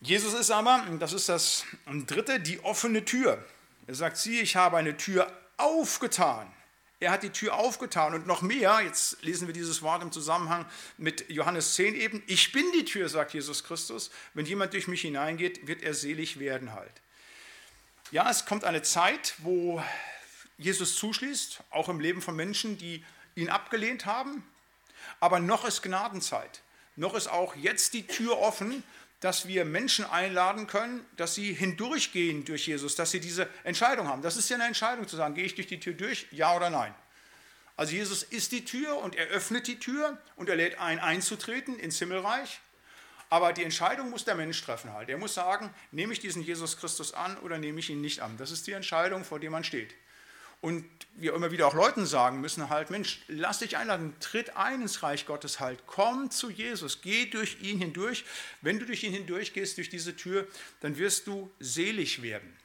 Jesus ist aber, das ist das dritte, die offene Tür. Er sagt, sieh, ich habe eine Tür aufgetan. Er hat die Tür aufgetan und noch mehr, jetzt lesen wir dieses Wort im Zusammenhang mit Johannes 10 eben, ich bin die Tür, sagt Jesus Christus. Wenn jemand durch mich hineingeht, wird er selig werden halt. Ja, es kommt eine Zeit, wo Jesus zuschließt, auch im Leben von Menschen, die ihn abgelehnt haben. Aber noch ist Gnadenzeit. Noch ist auch jetzt die Tür offen dass wir Menschen einladen können, dass sie hindurchgehen durch Jesus, dass sie diese Entscheidung haben. Das ist ja eine Entscheidung zu sagen, gehe ich durch die Tür durch, ja oder nein. Also Jesus ist die Tür und er öffnet die Tür und er lädt ein, einzutreten ins Himmelreich. Aber die Entscheidung muss der Mensch treffen halt. Er muss sagen, nehme ich diesen Jesus Christus an oder nehme ich ihn nicht an. Das ist die Entscheidung, vor der man steht. Und wir immer wieder auch Leuten sagen müssen, halt, Mensch, lass dich einladen, tritt ein ins Reich Gottes halt, komm zu Jesus, geh durch ihn hindurch. Wenn du durch ihn hindurchgehst, durch diese Tür, dann wirst du selig werden.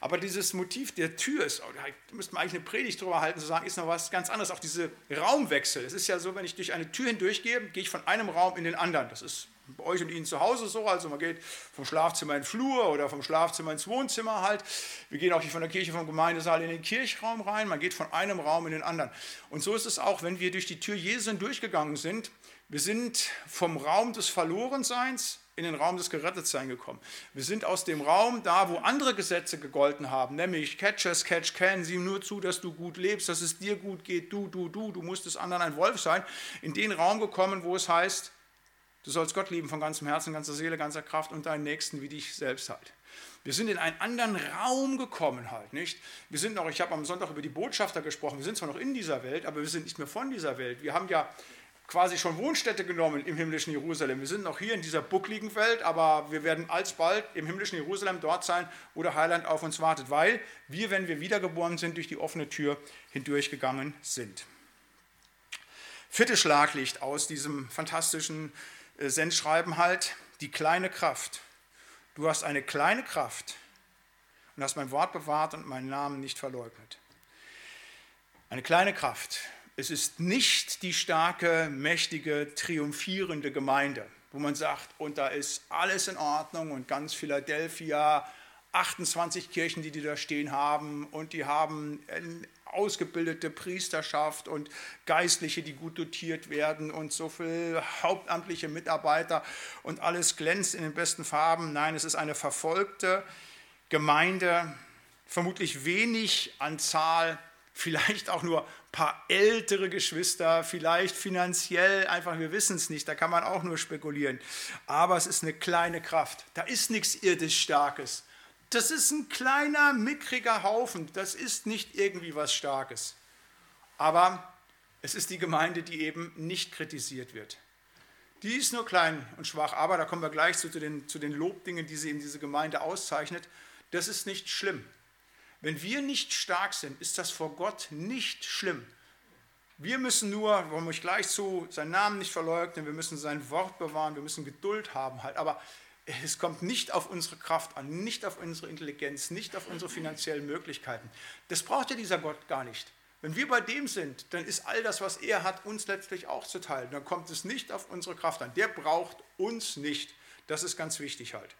Aber dieses Motiv der Tür ist, oh, da müsste man eigentlich eine Predigt drüber halten, zu sagen, ist noch was ganz anderes. Auch diese Raumwechsel. Es ist ja so, wenn ich durch eine Tür hindurchgehe, gehe ich von einem Raum in den anderen. Das ist bei euch und Ihnen zu Hause so, also man geht vom Schlafzimmer in den Flur oder vom Schlafzimmer ins Wohnzimmer halt. Wir gehen auch nicht von der Kirche, vom Gemeindesaal in den Kirchraum rein, man geht von einem Raum in den anderen. Und so ist es auch, wenn wir durch die Tür Jesu durchgegangen sind. Wir sind vom Raum des Verlorenseins in den Raum des Gerettetseins gekommen. Wir sind aus dem Raum da, wo andere Gesetze gegolten haben, nämlich catch as catch can, sieh nur zu, dass du gut lebst, dass es dir gut geht, du, du, du, du musst des anderen ein Wolf sein, in den Raum gekommen, wo es heißt, du sollst Gott lieben von ganzem Herzen, ganzer Seele, ganzer Kraft und deinen Nächsten wie dich selbst halt. Wir sind in einen anderen Raum gekommen halt, nicht? Wir sind noch, ich habe am Sonntag über die Botschafter gesprochen, wir sind zwar noch in dieser Welt, aber wir sind nicht mehr von dieser Welt. Wir haben ja quasi schon Wohnstätte genommen im himmlischen Jerusalem. Wir sind noch hier in dieser buckligen Welt, aber wir werden alsbald im himmlischen Jerusalem dort sein, wo der Heiland auf uns wartet, weil wir, wenn wir wiedergeboren sind, durch die offene Tür hindurchgegangen sind. Viertes Schlaglicht aus diesem fantastischen äh, Sendschreiben halt, die kleine Kraft. Du hast eine kleine Kraft und hast mein Wort bewahrt und meinen Namen nicht verleugnet. Eine kleine Kraft. Es ist nicht die starke, mächtige, triumphierende Gemeinde, wo man sagt, und da ist alles in Ordnung und ganz Philadelphia, 28 Kirchen, die die da stehen haben und die haben ausgebildete Priesterschaft und Geistliche, die gut dotiert werden und so viele hauptamtliche Mitarbeiter und alles glänzt in den besten Farben. Nein, es ist eine verfolgte Gemeinde, vermutlich wenig an Zahl, vielleicht auch nur ein paar ältere Geschwister, vielleicht finanziell, einfach, wir wissen es nicht, da kann man auch nur spekulieren. Aber es ist eine kleine Kraft, da ist nichts irdisch Starkes. Das ist ein kleiner, mickriger Haufen, das ist nicht irgendwie was Starkes. Aber es ist die Gemeinde, die eben nicht kritisiert wird. Die ist nur klein und schwach, aber da kommen wir gleich zu den, zu den Lobdingen, die sie in diese Gemeinde auszeichnet. Das ist nicht schlimm. Wenn wir nicht stark sind, ist das vor Gott nicht schlimm. Wir müssen nur, wollen ich gleich zu, seinen Namen nicht verleugnen, wir müssen sein Wort bewahren, wir müssen Geduld haben halt. Aber es kommt nicht auf unsere Kraft an, nicht auf unsere Intelligenz, nicht auf unsere finanziellen Möglichkeiten. Das braucht ja dieser Gott gar nicht. Wenn wir bei dem sind, dann ist all das, was er hat, uns letztlich auch zu teilen. Dann kommt es nicht auf unsere Kraft an. Der braucht uns nicht. Das ist ganz wichtig halt.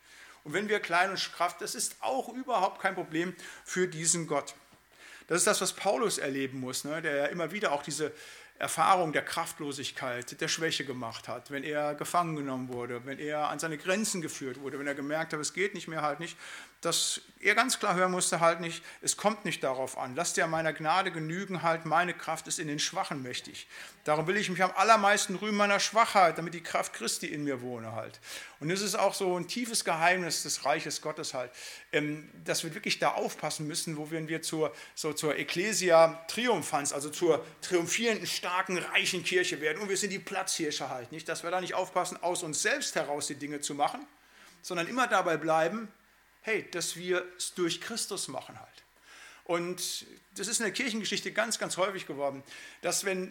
Und wenn wir klein und Kraft, das ist auch überhaupt kein Problem für diesen Gott. Das ist das, was Paulus erleben muss, ne? der ja immer wieder auch diese Erfahrung der Kraftlosigkeit, der Schwäche gemacht hat, wenn er gefangen genommen wurde, wenn er an seine Grenzen geführt wurde, wenn er gemerkt hat, es geht nicht mehr halt nicht, dass er ganz klar hören musste, halt nicht, es kommt nicht darauf an. Lass dir meiner Gnade genügen, halt, meine Kraft ist in den Schwachen mächtig. Darum will ich mich am allermeisten rühmen meiner Schwachheit, damit die Kraft Christi in mir wohne halt. Und das ist auch so ein tiefes Geheimnis des Reiches Gottes halt, ähm, dass wir wirklich da aufpassen müssen, wo wir zur, so zur Ecclesia Triumphans, also zur triumphierenden, starken, reichen Kirche werden. Und wir sind die Platzhirsche halt, nicht? Dass wir da nicht aufpassen, aus uns selbst heraus die Dinge zu machen, sondern immer dabei bleiben, hey, dass wir es durch Christus machen halt. Und das ist in der Kirchengeschichte ganz, ganz häufig geworden, dass wenn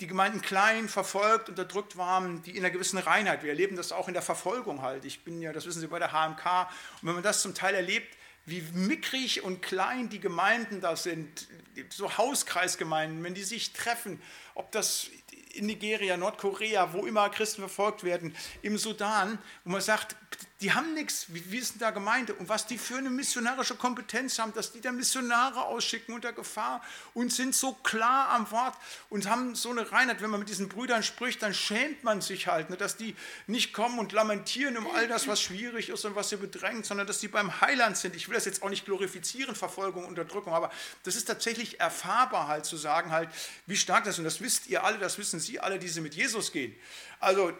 die Gemeinden klein, verfolgt, unterdrückt waren, die in einer gewissen Reinheit, wir erleben das auch in der Verfolgung halt. Ich bin ja, das wissen Sie, bei der HMK. Und wenn man das zum Teil erlebt, wie mickrig und klein die Gemeinden da sind, so Hauskreisgemeinden, wenn die sich treffen, ob das in Nigeria, Nordkorea, wo immer Christen verfolgt werden, im Sudan, wo man sagt, die haben nichts, wie, ist denn da Gemeinde? Und was die für eine missionarische Kompetenz haben, dass die da Missionare ausschicken unter Gefahr und sind so klar am Wort und haben so eine Reinheit, wenn man mit diesen Brüdern spricht, dann schämt man sich halt, ne, dass die nicht kommen und lamentieren um all das, was schwierig ist und was sie bedrängt, sondern dass die beim Heiland sind. Ich will das jetzt auch nicht glorifizieren, Verfolgung, Unterdrückung, aber das ist tatsächlich erfahrbar halt zu sagen halt, wie stark das ist. Und das wisst ihr alle, das wissen Sie alle, die Sie mit Jesus gehen. Also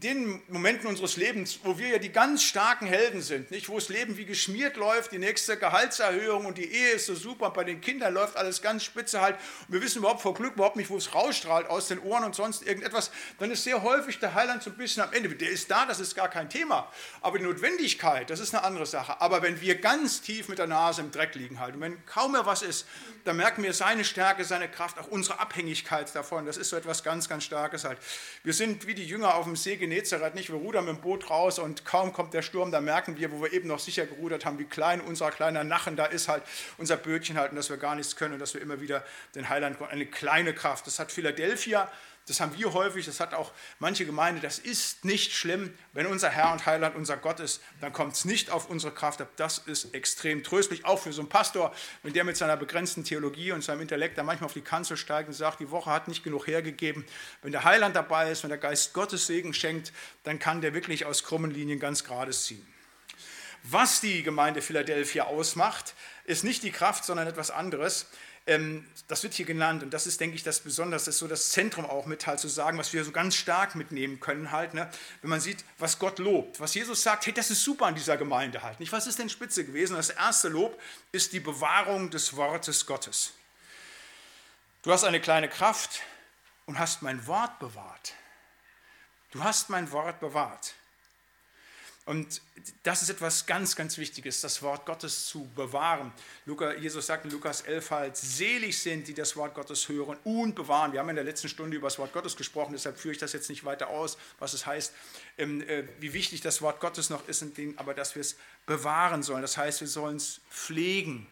den Momenten unseres Lebens, wo wir ja die ganz starken Helden sind, nicht? wo das Leben wie geschmiert läuft, die nächste Gehaltserhöhung und die Ehe ist so super, bei den Kindern läuft alles ganz spitze halt, und wir wissen überhaupt vor Glück überhaupt nicht, wo es rausstrahlt aus den Ohren und sonst irgendetwas, dann ist sehr häufig der Heiland so ein bisschen am Ende. Der ist da, das ist gar kein Thema, aber die Notwendigkeit, das ist eine andere Sache. Aber wenn wir ganz tief mit der Nase im Dreck liegen halt, und wenn kaum mehr was ist, dann merken wir seine Stärke, seine Kraft, auch unsere Abhängigkeit davon. Das ist so etwas ganz, ganz Starkes halt. Wir sind wie die Jünger auf dem See Genezareth, nicht? Wir rudern mit dem Boot raus und kaum kommt der Sturm, da merken wir, wo wir eben noch sicher gerudert haben, wie klein unser kleiner Nachen da ist halt, unser Bötchen halt, und dass wir gar nichts können und dass wir immer wieder den Heiland, eine kleine Kraft. Das hat Philadelphia Das haben wir häufig, das hat auch manche Gemeinde. Das ist nicht schlimm, wenn unser Herr und Heiland unser Gott ist, dann kommt es nicht auf unsere Kraft ab. Das ist extrem tröstlich, auch für so einen Pastor, wenn der mit seiner begrenzten Theologie und seinem Intellekt da manchmal auf die Kanzel steigt und sagt, die Woche hat nicht genug hergegeben. Wenn der Heiland dabei ist, wenn der Geist Gottes Segen schenkt, dann kann der wirklich aus krummen Linien ganz gerades ziehen. Was die Gemeinde Philadelphia ausmacht, ist nicht die Kraft, sondern etwas anderes. Ähm, das wird hier genannt und das ist, denke ich, das Besondere, das ist so das Zentrum auch mit halt zu sagen, was wir so ganz stark mitnehmen können halt, ne? wenn man sieht, was Gott lobt, was Jesus sagt, hey, das ist super an dieser Gemeinde halt, nicht? Was ist denn Spitze gewesen? Das erste Lob ist die Bewahrung des Wortes Gottes. Du hast eine kleine Kraft und hast mein Wort bewahrt. Du hast mein Wort bewahrt. Und das ist etwas ganz, ganz Wichtiges, das Wort Gottes zu bewahren. Jesus sagt in Lukas 11 halt, selig sind, die das Wort Gottes hören und bewahren. Wir haben in der letzten Stunde über das Wort Gottes gesprochen, deshalb führe ich das jetzt nicht weiter aus, was es heißt, ähm, äh, wie wichtig das Wort Gottes noch ist, aber dass wir es bewahren sollen. Das heißt, wir sollen es pflegen,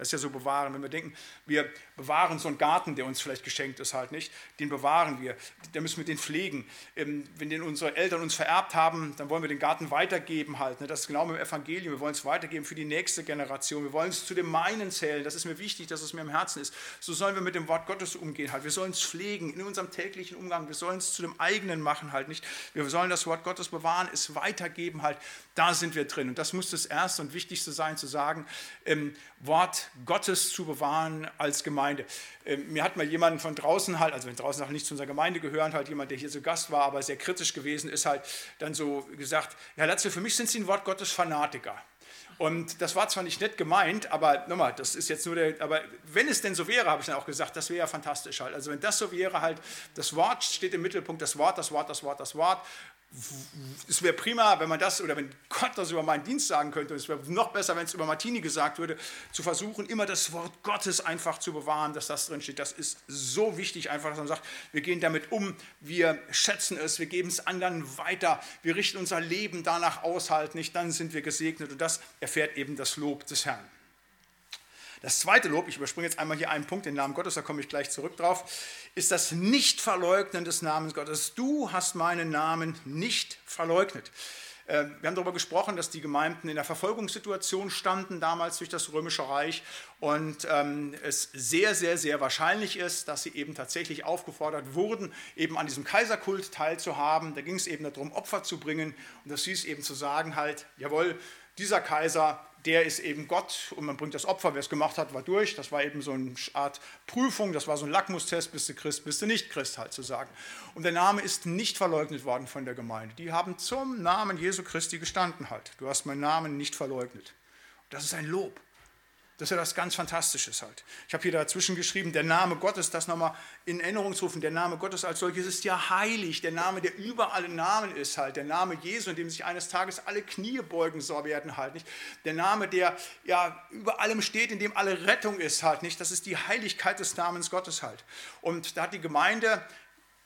das ist ja so bewahren. Wenn wir denken, wir bewahren so einen Garten, der uns vielleicht geschenkt ist, halt nicht, den bewahren wir, da müssen wir den pflegen. Ähm, wenn den unsere Eltern uns vererbt haben, dann wollen wir den Garten weitergeben halt. Ne? Das ist genau mit dem Evangelium. Wir wollen es weitergeben für die nächste Generation. Wir wollen es zu dem meinen zählen. Das ist mir wichtig, dass es mir im Herzen ist. So sollen wir mit dem Wort Gottes umgehen halt. Wir sollen es pflegen in unserem täglichen Umgang. Wir sollen es zu dem eigenen machen halt nicht. Wir sollen das Wort Gottes bewahren, es weitergeben halt. Da sind wir drin. Und das muss das Erste und Wichtigste sein, zu sagen, ähm, Wort Gottes zu bewahren als Gemeinde. Ähm, mir hat mal jemand von draußen halt, also wenn draußen auch nicht zu unserer Gemeinde gehören, halt jemand, der hier so Gast war, aber sehr kritisch gewesen ist, halt dann so gesagt, ja Latze, für mich sind Sie ein Wort Gottes Fanatiker. Und das war zwar nicht nett gemeint, aber nochmal, das ist jetzt nur der, aber wenn es denn so wäre, habe ich dann auch gesagt, das wäre ja fantastisch halt. Also wenn das so wäre, halt, das Wort steht im Mittelpunkt, das Wort, das Wort, das Wort, das Wort es wäre prima, wenn man das oder wenn Gott das über meinen Dienst sagen könnte. Es wäre noch besser, wenn es über Martini gesagt würde, zu versuchen, immer das Wort Gottes einfach zu bewahren, dass das drin steht. Das ist so wichtig, einfach, dass man sagt, wir gehen damit um, wir schätzen es, wir geben es anderen weiter, wir richten unser Leben danach aus, halt nicht, dann sind wir gesegnet und das erfährt eben das Lob des Herrn. Das zweite Lob, ich überspringe jetzt einmal hier einen Punkt, den Namen Gottes, da komme ich gleich zurück drauf, ist das Nicht-Verleugnen des Namens Gottes. Du hast meinen Namen nicht verleugnet. Ähm, wir haben darüber gesprochen, dass die Gemeinden in der Verfolgungssituation standen, damals durch das Römische Reich, und ähm, es sehr, sehr, sehr wahrscheinlich ist, dass sie eben tatsächlich aufgefordert wurden, eben an diesem Kaiserkult teilzuhaben. Da ging es eben darum, Opfer zu bringen, und das hieß eben zu sagen, halt, jawohl, dieser Kaiser der ist eben Gott und man bringt das Opfer, wer es gemacht hat, war durch. Das war eben so eine Art Prüfung, das war so ein Lackmustest, bist du Christ, bist du nicht Christ halt zu sagen. Und der Name ist nicht verleugnet worden von der Gemeinde. Die haben zum Namen Jesu Christi gestanden halt. Du hast meinen Namen nicht verleugnet. Das ist ein Lob. Das ist ja das ganz Fantastisches halt. Ich habe hier dazwischen geschrieben, der Name Gottes, das nochmal in Erinnerung zu rufen, der Name Gottes als solches ist ja heilig, der Name, der über alle Namen ist halt, der Name Jesu, in dem sich eines Tages alle Knie beugen soll werden halt nicht, der Name, der ja über allem steht, in dem alle Rettung ist halt nicht, das ist die Heiligkeit des Namens Gottes halt. Und da hat die Gemeinde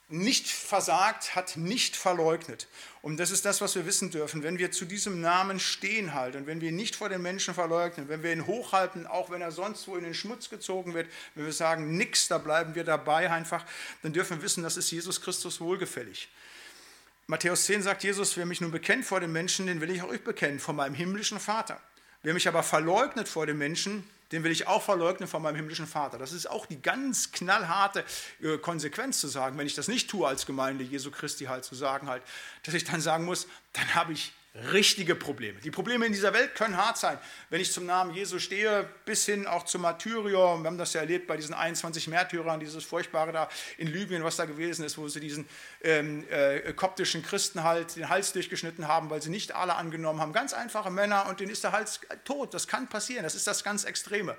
nicht versagt, hat nicht verleugnet. Und das ist das, was wir wissen dürfen. Wenn wir zu diesem Namen stehen halt wenn wir nicht vor den Menschen verleugnen, wenn wir ihn hochhalten, auch wenn er sonst wo in den Schmutz gezogen wird, wenn wir sagen, nix, da bleiben wir dabei einfach, dann dürfen wir wissen, das ist Jesus Christus wohlgefällig. Matthäus 10 sagt Jesus, wer mich nun bekennt vor den Menschen, den will ich auch euch bekennen, vor meinem himmlischen Vater. Wer mich aber verleugnet vor den Menschen, den will ich auch verleugnen von meinem himmlischen Vater. Das ist auch die ganz knallharte äh, Konsequenz zu sagen, wenn ich das nicht tue als Gemeinde Jesu Christi halt zu sagen halt, dass ich dann sagen muss, dann habe ich richtige Probleme. Die Probleme in dieser Welt können hart sein. Wenn ich zum Namen Jesu stehe, bis hin auch zum Martyrium, wir haben das ja erlebt bei diesen 21 Märtyrern, dieses Furchtbare da in Libyen, was da gewesen ist, wo sie diesen ähm, äh, koptischen Christen halt den Hals durchgeschnitten haben, weil sie nicht alle angenommen haben. Ganz einfache Männer und denen ist der Hals tot. Das kann passieren, das ist das ganz Extreme.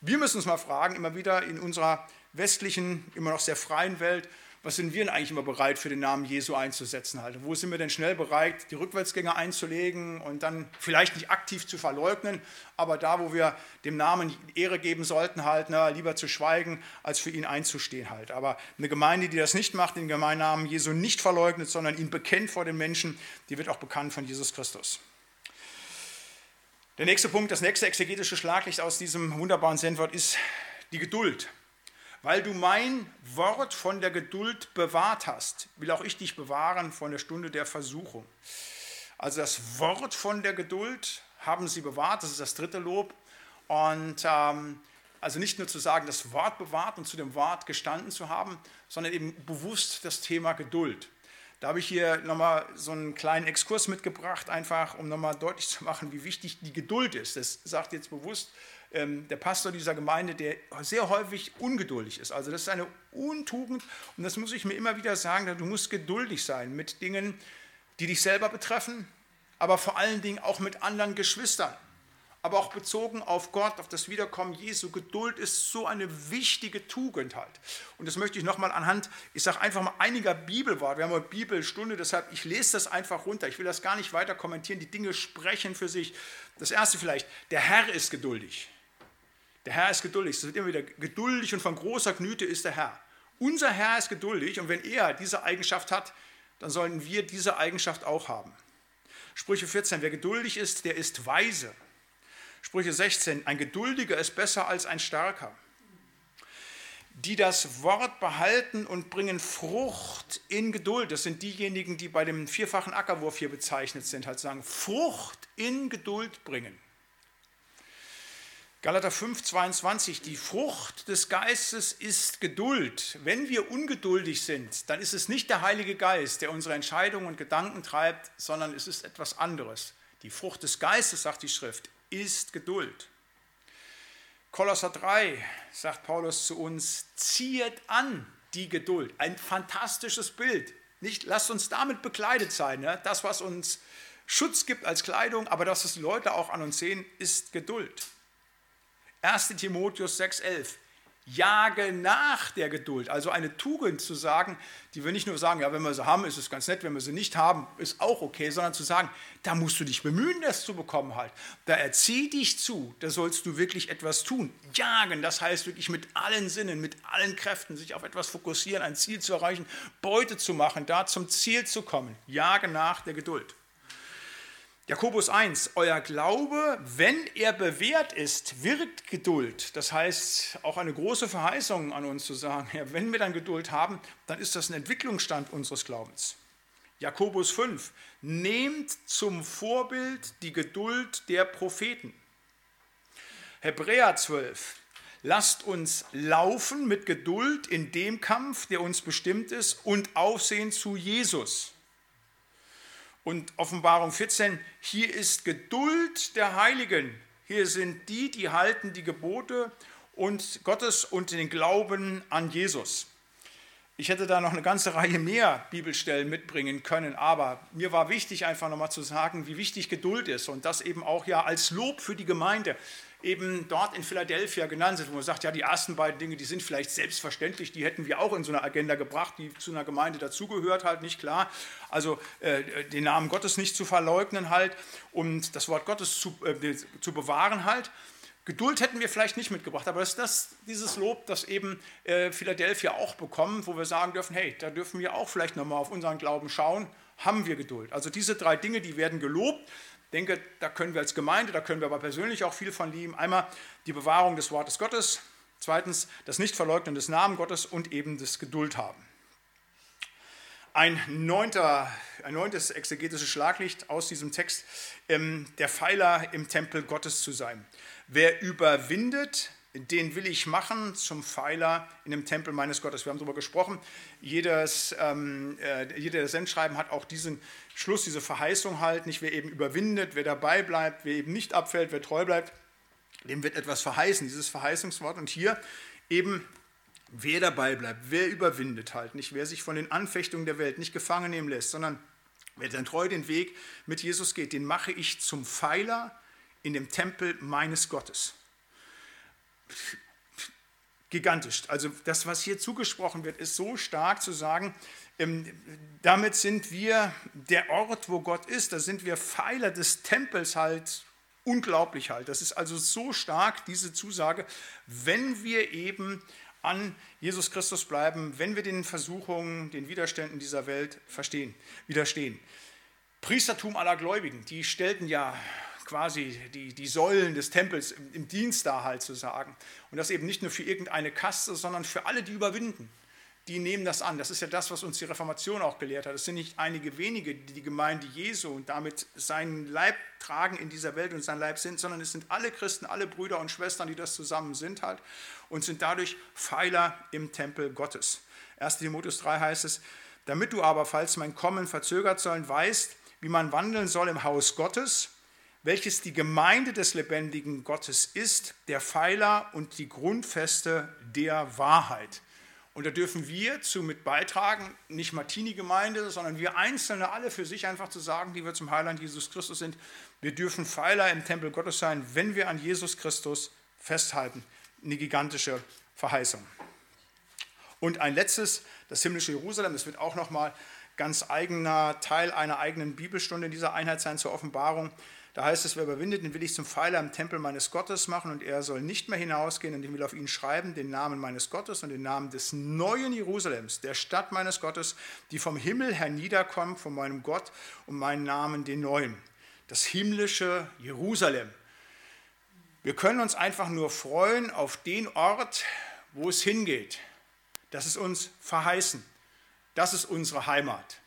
Wir müssen uns mal fragen, immer wieder in unserer westlichen, immer noch sehr freien Welt, was sind wir denn eigentlich immer bereit für den Namen Jesu einzusetzen? Halt? Wo sind wir denn schnell bereit, die Rückwärtsgänge einzulegen und dann vielleicht nicht aktiv zu verleugnen, aber da, wo wir dem Namen Ehre geben sollten, halt, na, lieber zu schweigen, als für ihn einzustehen halt. Aber eine Gemeinde, die das nicht macht, den Gemeinnamen Jesu nicht verleugnet, sondern ihn bekennt vor den Menschen, die wird auch bekannt von Jesus Christus. Der nächste Punkt, das nächste exegetische Schlaglicht aus diesem wunderbaren Sendwort ist die Geduld. Weil du mein Wort von der Geduld bewahrt hast, will auch ich dich bewahren von der Stunde der Versuchung. Also das Wort von der Geduld haben sie bewahrt, das ist das dritte Lob. Und ähm, also nicht nur zu sagen, das Wort bewahrt und zu dem Wort gestanden zu haben, sondern eben bewusst das Thema Geduld. Da habe ich hier nochmal so einen kleinen Exkurs mitgebracht, einfach um nochmal deutlich zu machen, wie wichtig die Geduld ist. Das sagt jetzt bewusst der Pastor dieser Gemeinde, der sehr häufig ungeduldig ist. Also das ist eine Untugend und das muss ich mir immer wieder sagen, du musst geduldig sein mit Dingen, die dich selber betreffen, aber vor allen Dingen auch mit anderen Geschwistern aber auch bezogen auf Gott, auf das Wiederkommen Jesu. Geduld ist so eine wichtige Tugend halt. Und das möchte ich nochmal anhand, ich sage einfach mal einiger Bibelworte. Wir haben eine Bibelstunde, deshalb, ich lese das einfach runter. Ich will das gar nicht weiter kommentieren. Die Dinge sprechen für sich. Das erste vielleicht, der Herr ist geduldig. Der Herr ist geduldig. Es wird immer wieder geduldig und von großer Güte ist der Herr. Unser Herr ist geduldig und wenn er diese Eigenschaft hat, dann sollen wir diese Eigenschaft auch haben. Sprüche 14, wer geduldig ist, der ist weise. Sprüche 16, ein Geduldiger ist besser als ein Starker. Die das Wort behalten und bringen Frucht in Geduld. Das sind diejenigen, die bei dem vierfachen Ackerwurf hier bezeichnet sind, halt sagen, Frucht in Geduld bringen. Galater 5, 22, die Frucht des Geistes ist Geduld. Wenn wir ungeduldig sind, dann ist es nicht der Heilige Geist, der unsere Entscheidungen und Gedanken treibt, sondern es ist etwas anderes. Die Frucht des Geistes, sagt die Schrift, ist Geduld. Kolosser 3 sagt Paulus zu uns, zieht an die Geduld. Ein fantastisches Bild. Nicht, lasst uns damit bekleidet sein. Ne? Das, was uns Schutz gibt als Kleidung, aber dass es Leute auch an uns sehen, ist Geduld. 1 Timotheus 6,11 jage nach der Geduld. Also eine Tugend zu sagen, die wir nicht nur sagen, ja, wenn wir sie haben, ist es ganz nett, wenn wir sie nicht haben, ist auch okay, sondern zu sagen, da musst du dich bemühen, das zu bekommen halt. Da erzieh dich zu, da sollst du wirklich etwas tun. Jagen, das heißt wirklich mit allen Sinnen, mit allen Kräften sich auf etwas fokussieren, ein Ziel zu erreichen, Beute zu machen, da zum Ziel zu kommen. Jage nach der Geduld. Jakobus 1, euer Glaube, wenn er bewährt ist, wirkt Geduld. Das heißt, auch eine große Verheißung an uns zu sagen, ja, wenn wir dann Geduld haben, dann ist das ein Entwicklungsstand unseres Glaubens. Jakobus 5, nehmt zum Vorbild die Geduld der Propheten. Hebräer 12, lasst uns laufen mit Geduld in dem Kampf, der uns bestimmt ist, und Aufsehen zu Jesus. Und Offenbarung 14, hier ist Geduld der Heiligen. Hier sind die, die halten die Gebote und Gottes und den Glauben an Jesus. Ich hätte da noch eine ganze Reihe mehr Bibelstellen mitbringen können, aber mir war wichtig, einfach nochmal zu sagen, wie wichtig Geduld ist und das eben auch ja als Lob für die Gemeinde eben dort in Philadelphia genannt sind, wo man sagt, ja, die ersten beiden Dinge, die sind vielleicht selbstverständlich, die hätten wir auch in so eine Agenda gebracht, die zu einer Gemeinde dazugehört halt, nicht klar. Also äh, den Namen Gottes nicht zu verleugnen halt und das Wort Gottes zu, äh, zu bewahren halt. Geduld hätten wir vielleicht nicht mitgebracht, aber es ist das, dieses Lob, das eben äh, Philadelphia auch bekommen, wo wir sagen dürfen, hey, da dürfen wir auch vielleicht nochmal auf unseren Glauben schauen, haben wir Geduld. Also diese drei Dinge, die werden gelobt denke, da können wir als Gemeinde, da können wir aber persönlich auch viel von lieben. Einmal die Bewahrung des Wortes Gottes, zweitens das Nichtverleugnen des Namen Gottes und eben das Geduld haben. Ein, neunter, ein neuntes exegetisches Schlaglicht aus diesem Text, ähm, der Pfeiler im Tempel Gottes zu sein. Wer überwindet, den will ich machen zum Pfeiler in dem Tempel meines Gottes. Wir haben darüber gesprochen. Jedes, ähm, äh, jeder der Sendschreiben hat auch diesen Schluss, diese Verheißung halt, nicht wer eben überwindet, wer dabei bleibt, wer eben nicht abfällt, wer treu bleibt, dem wird etwas verheißen, dieses Verheißungswort. Und hier eben, wer dabei bleibt, wer überwindet halt, nicht wer sich von den Anfechtungen der Welt nicht gefangen nehmen lässt, sondern wer dann treu den Weg mit Jesus geht, den mache ich zum Pfeiler in dem Tempel meines Gottes gigantisch. Also das, was hier zugesprochen wird, ist so stark zu sagen, ähm, damit sind wir der Ort, wo Gott ist, da sind wir Pfeiler des Tempels halt, unglaublich halt. Das ist also so stark, diese Zusage, wenn wir eben an Jesus Christus bleiben, wenn wir den Versuchungen, den Widerständen dieser Welt verstehen, widerstehen. Priestertum aller Gläubigen, die stellten ja quasi die, die Säulen des Tempels im, im Dienst da halt zu sagen. Und das eben nicht nur für irgendeine Kaste, sondern für alle, die überwinden die nehmen das an. Das ist ja das, was uns die Reformation auch gelehrt hat. Es sind nicht einige wenige, die die Gemeinde Jesu und damit seinen Leib tragen in dieser Welt und sein Leib sind, sondern es sind alle Christen, alle Brüder und Schwestern, die das zusammen sind halt und sind dadurch Pfeiler im Tempel Gottes. 1. Timotheus 3 heißt es, damit du aber, falls mein Kommen verzögert sollen, weißt, wie man wandeln soll im Haus Gottes, welches die Gemeinde des lebendigen Gottes ist, der Pfeiler und die Grundfeste der Wahrheit. Und da dürfen wir zu mit beitragen, nicht Martini-Gemeinde, sondern wir Einzelne alle für sich einfach zu sagen, die wir zum Heiland Jesus Christus sind. Wir dürfen Pfeiler im Tempel Gottes sein, wenn wir an Jesus Christus festhalten. Eine gigantische Verheißung. Und ein letztes, das himmlische Jerusalem, das wird auch nochmal ganz eigener Teil einer eigenen Bibelstunde in dieser Einheit sein zur Offenbarung. Da heißt es, wer überwindet, den will ich zum Pfeiler im Tempel meines Gottes machen und er soll nicht mehr hinausgehen und ich will auf ihn schreiben den Namen meines Gottes und den Namen des neuen Jerusalems, der Stadt meines Gottes, die vom Himmel herniederkommt, von meinem Gott und meinen Namen den neuen. Das himmlische Jerusalem. Wir können uns einfach nur freuen auf den Ort, wo es hingeht. Das ist uns verheißen. Das ist unsere Heimat.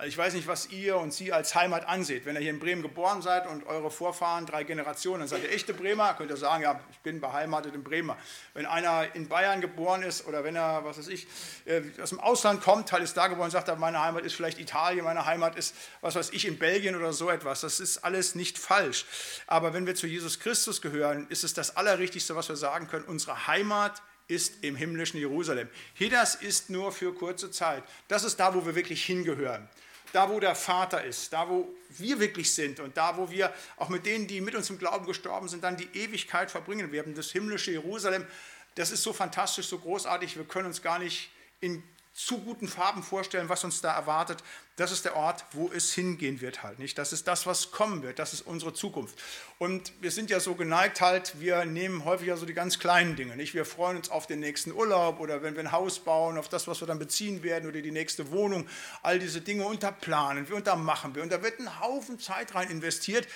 Also ich weiß nicht, was ihr und Sie als Heimat anseht. Wenn ihr hier in Bremen geboren seid und eure Vorfahren drei Generationen, dann seid ihr echte Bremer, könnt ihr sagen, ja, ich bin beheimatet in Bremer. Wenn einer in Bayern geboren ist oder wenn er, was weiß ich, äh, aus dem Ausland kommt, halt ist da geboren sagt, meine Heimat ist vielleicht Italien, meine Heimat ist, was weiß ich, in Belgien oder so etwas. Das ist alles nicht falsch. Aber wenn wir zu Jesus Christus gehören, ist es das Allerrichtigste, was wir sagen können. Unsere Heimat ist im himmlischen Jerusalem. Hier das ist nur für kurze Zeit. Das ist da, wo wir wirklich hingehören da wo der Vater ist, da wo wir wirklich sind und da wo wir auch mit denen, die mit uns im Glauben gestorben sind, dann die Ewigkeit verbringen werden. Das himmlische Jerusalem, das ist so fantastisch, so großartig, wir können uns gar nicht in zu guten Farben vorstellen, was uns da erwartet. Das ist der Ort, wo es hingehen wird halt, nicht? Das ist das, was kommen wird. Das ist unsere Zukunft. Und wir sind ja so geneigt halt, wir nehmen häufig ja so die ganz kleinen Dinge, nicht? Wir freuen uns auf den nächsten Urlaub oder wenn wir ein Haus bauen, auf das, was wir dann beziehen werden oder die nächste Wohnung. All diese Dinge unterplanen wir und da machen wir. Und da wird ein Haufen Zeit rein investiert.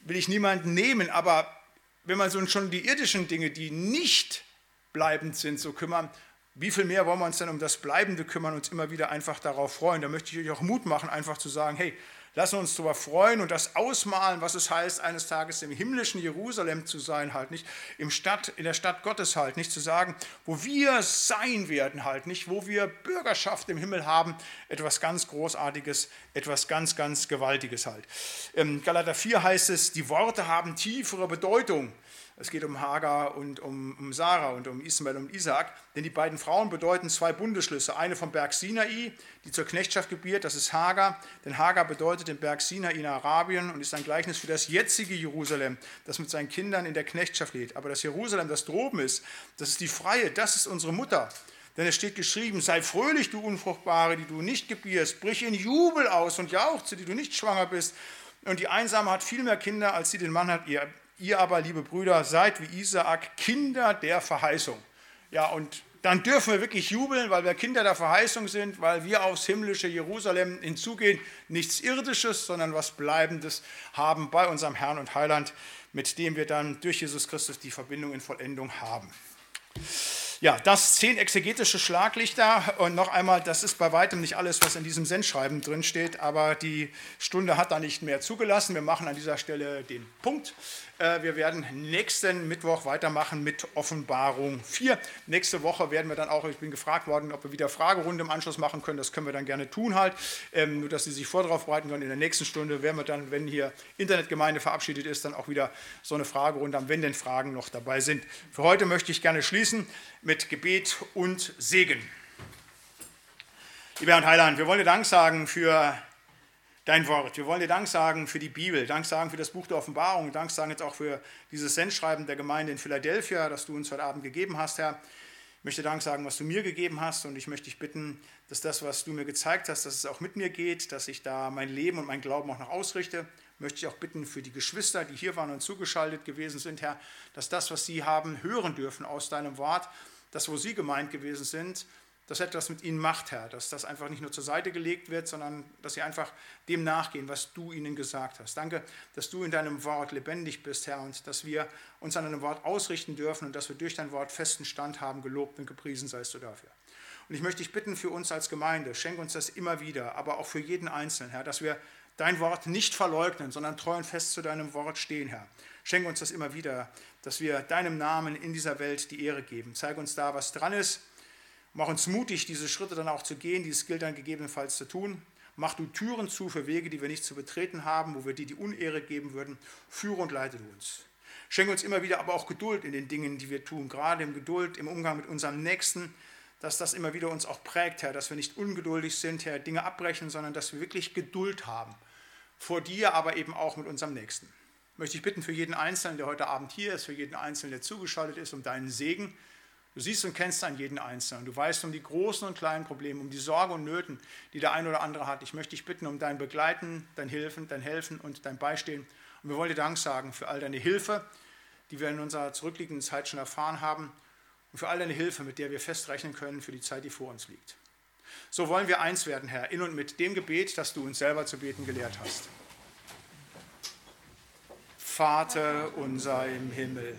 Will ich niemanden nehmen, aber wenn man so schon die irdischen Dinge, die nicht bleibend sind, so kümmern, wie viel mehr wollen wir uns denn um das Bleibende kümmern, uns immer wieder einfach darauf freuen? Da möchte ich euch auch Mut machen, einfach zu sagen, hey, lassen wir uns darüber freuen und das ausmalen, was es heißt, eines Tages im himmlischen Jerusalem zu sein, halt nicht, im Stadt, in der Stadt Gottes halt, nicht zu sagen, wo wir sein werden halt, nicht, wo wir Bürgerschaft im Himmel haben, etwas ganz Großartiges, etwas ganz, ganz Gewaltiges halt. Im Galater 4 heißt es, die Worte haben tiefere Bedeutung. Es geht um Hagar und um, um Sarah und um Ismael und Isaac, denn die beiden Frauen bedeuten zwei Bundesschlüsse. Eine vom Berg Sinai, die zur Knechtschaft gebiert, das ist Hagar, denn Hagar bedeutet den Berg Sinai in Arabien und ist ein Gleichnis für das jetzige Jerusalem, das mit seinen Kindern in der Knechtschaft lebt. Aber das Jerusalem, das droben ist, das ist die Freie, das ist unsere Mutter. Denn es steht geschrieben, sei fröhlich, du Unfruchtbare, die du nicht gebierst, brich in Jubel aus und jauchze, die du nicht schwanger bist. Und die Einsame hat viel mehr Kinder, als sie den Mann hat. Ihr Ihr aber, liebe Brüder, seid wie Isaak Kinder der Verheißung. Ja, und dann dürfen wir wirklich jubeln, weil wir Kinder der Verheißung sind, weil wir aufs himmlische Jerusalem hinzugehen, nichts Irdisches, sondern was Bleibendes haben bei unserem Herrn und Heiland, mit dem wir dann durch Jesus Christus die Verbindung in Vollendung haben. Ja, das zehn exegetische Schlaglichter und noch einmal, das ist bei weitem nicht alles, was in diesem Sendschreiben drin steht, aber die Stunde hat da nicht mehr zugelassen. Wir machen an dieser Stelle den Punkt. Äh, wir werden nächsten Mittwoch weitermachen mit Offenbarung 4. Nächste Woche werden wir dann auch, ich bin gefragt worden, ob wir wieder Fragerunde im Anschluss machen können. Das können wir dann gerne tun halt. Ähm, nur, dass Sie sich vor darauf bereiten können. In der nächsten Stunde werden wir dann, wenn hier Internetgemeinde verabschiedet ist, dann auch wieder so eine Fragerunde haben, wenn denn Fragen noch dabei sind. Für heute möchte ich gerne schließen mit Gebet und Segen. Lieber Herr Heiland, wir wollen dir Dank sagen für dein Wort. Wir wollen dir Dank sagen für die Bibel, Dank sagen für das Buch der Offenbarung, Dank sagen jetzt auch für dieses Sendschreiben der Gemeinde in Philadelphia, das du uns heute Abend gegeben hast, Herr. Ich möchte Dank sagen, was du mir gegeben hast und ich möchte dich bitten, dass das, was du mir gezeigt hast, dass es auch mit mir geht, dass ich da mein Leben und mein Glauben auch noch ausrichte. Möchte ich auch bitten für die Geschwister, die hier waren und zugeschaltet gewesen sind, Herr, dass das, was sie haben hören dürfen aus deinem Wort, das, wo sie gemeint gewesen sind, dass etwas mit ihnen macht, Herr, dass das einfach nicht nur zur Seite gelegt wird, sondern dass sie einfach dem nachgehen, was du ihnen gesagt hast. Danke, dass du in deinem Wort lebendig bist, Herr, und dass wir uns an deinem Wort ausrichten dürfen und dass wir durch dein Wort festen Stand haben. Gelobt und gepriesen seist du dafür. Und ich möchte dich bitten für uns als Gemeinde, schenk uns das immer wieder, aber auch für jeden Einzelnen, Herr, dass wir dein Wort nicht verleugnen, sondern treu und fest zu deinem Wort stehen, Herr. Schenk uns das immer wieder, dass wir deinem Namen in dieser Welt die Ehre geben. Zeig uns da, was dran ist Mach uns mutig, diese Schritte dann auch zu gehen, dieses gilt dann gegebenenfalls zu tun. Mach du Türen zu für Wege, die wir nicht zu betreten haben, wo wir dir die Unehre geben würden. Führe und leite du uns. Schenke uns immer wieder aber auch Geduld in den Dingen, die wir tun, gerade im Geduld im Umgang mit unserem Nächsten, dass das immer wieder uns auch prägt, Herr, dass wir nicht ungeduldig sind, Herr, Dinge abbrechen, sondern dass wir wirklich Geduld haben. Vor dir, aber eben auch mit unserem Nächsten. Möchte ich bitten für jeden Einzelnen, der heute Abend hier ist, für jeden Einzelnen, der zugeschaltet ist, um deinen Segen Du siehst und kennst an jeden Einzelnen. Du weißt um die großen und kleinen Probleme, um die Sorgen und Nöten, die der eine oder andere hat. Ich möchte dich bitten um dein Begleiten, dein Hilfen, dein Helfen und dein Beistehen. Und wir wollen dir Dank sagen für all deine Hilfe, die wir in unserer zurückliegenden Zeit schon erfahren haben und für all deine Hilfe, mit der wir festrechnen können für die Zeit, die vor uns liegt. So wollen wir eins werden, Herr, in und mit dem Gebet, das du uns selber zu beten gelehrt hast. Vater unser im Himmel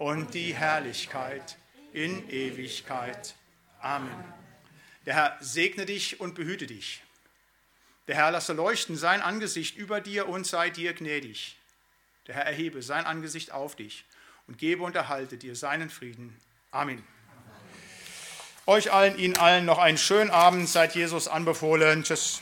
und die Herrlichkeit in Ewigkeit. Amen. Der Herr segne dich und behüte dich. Der Herr lasse leuchten sein Angesicht über dir und sei dir gnädig. Der Herr erhebe sein Angesicht auf dich und gebe und erhalte dir seinen Frieden. Amen. Euch allen, Ihnen allen noch einen schönen Abend. Seid Jesus anbefohlen. Tschüss.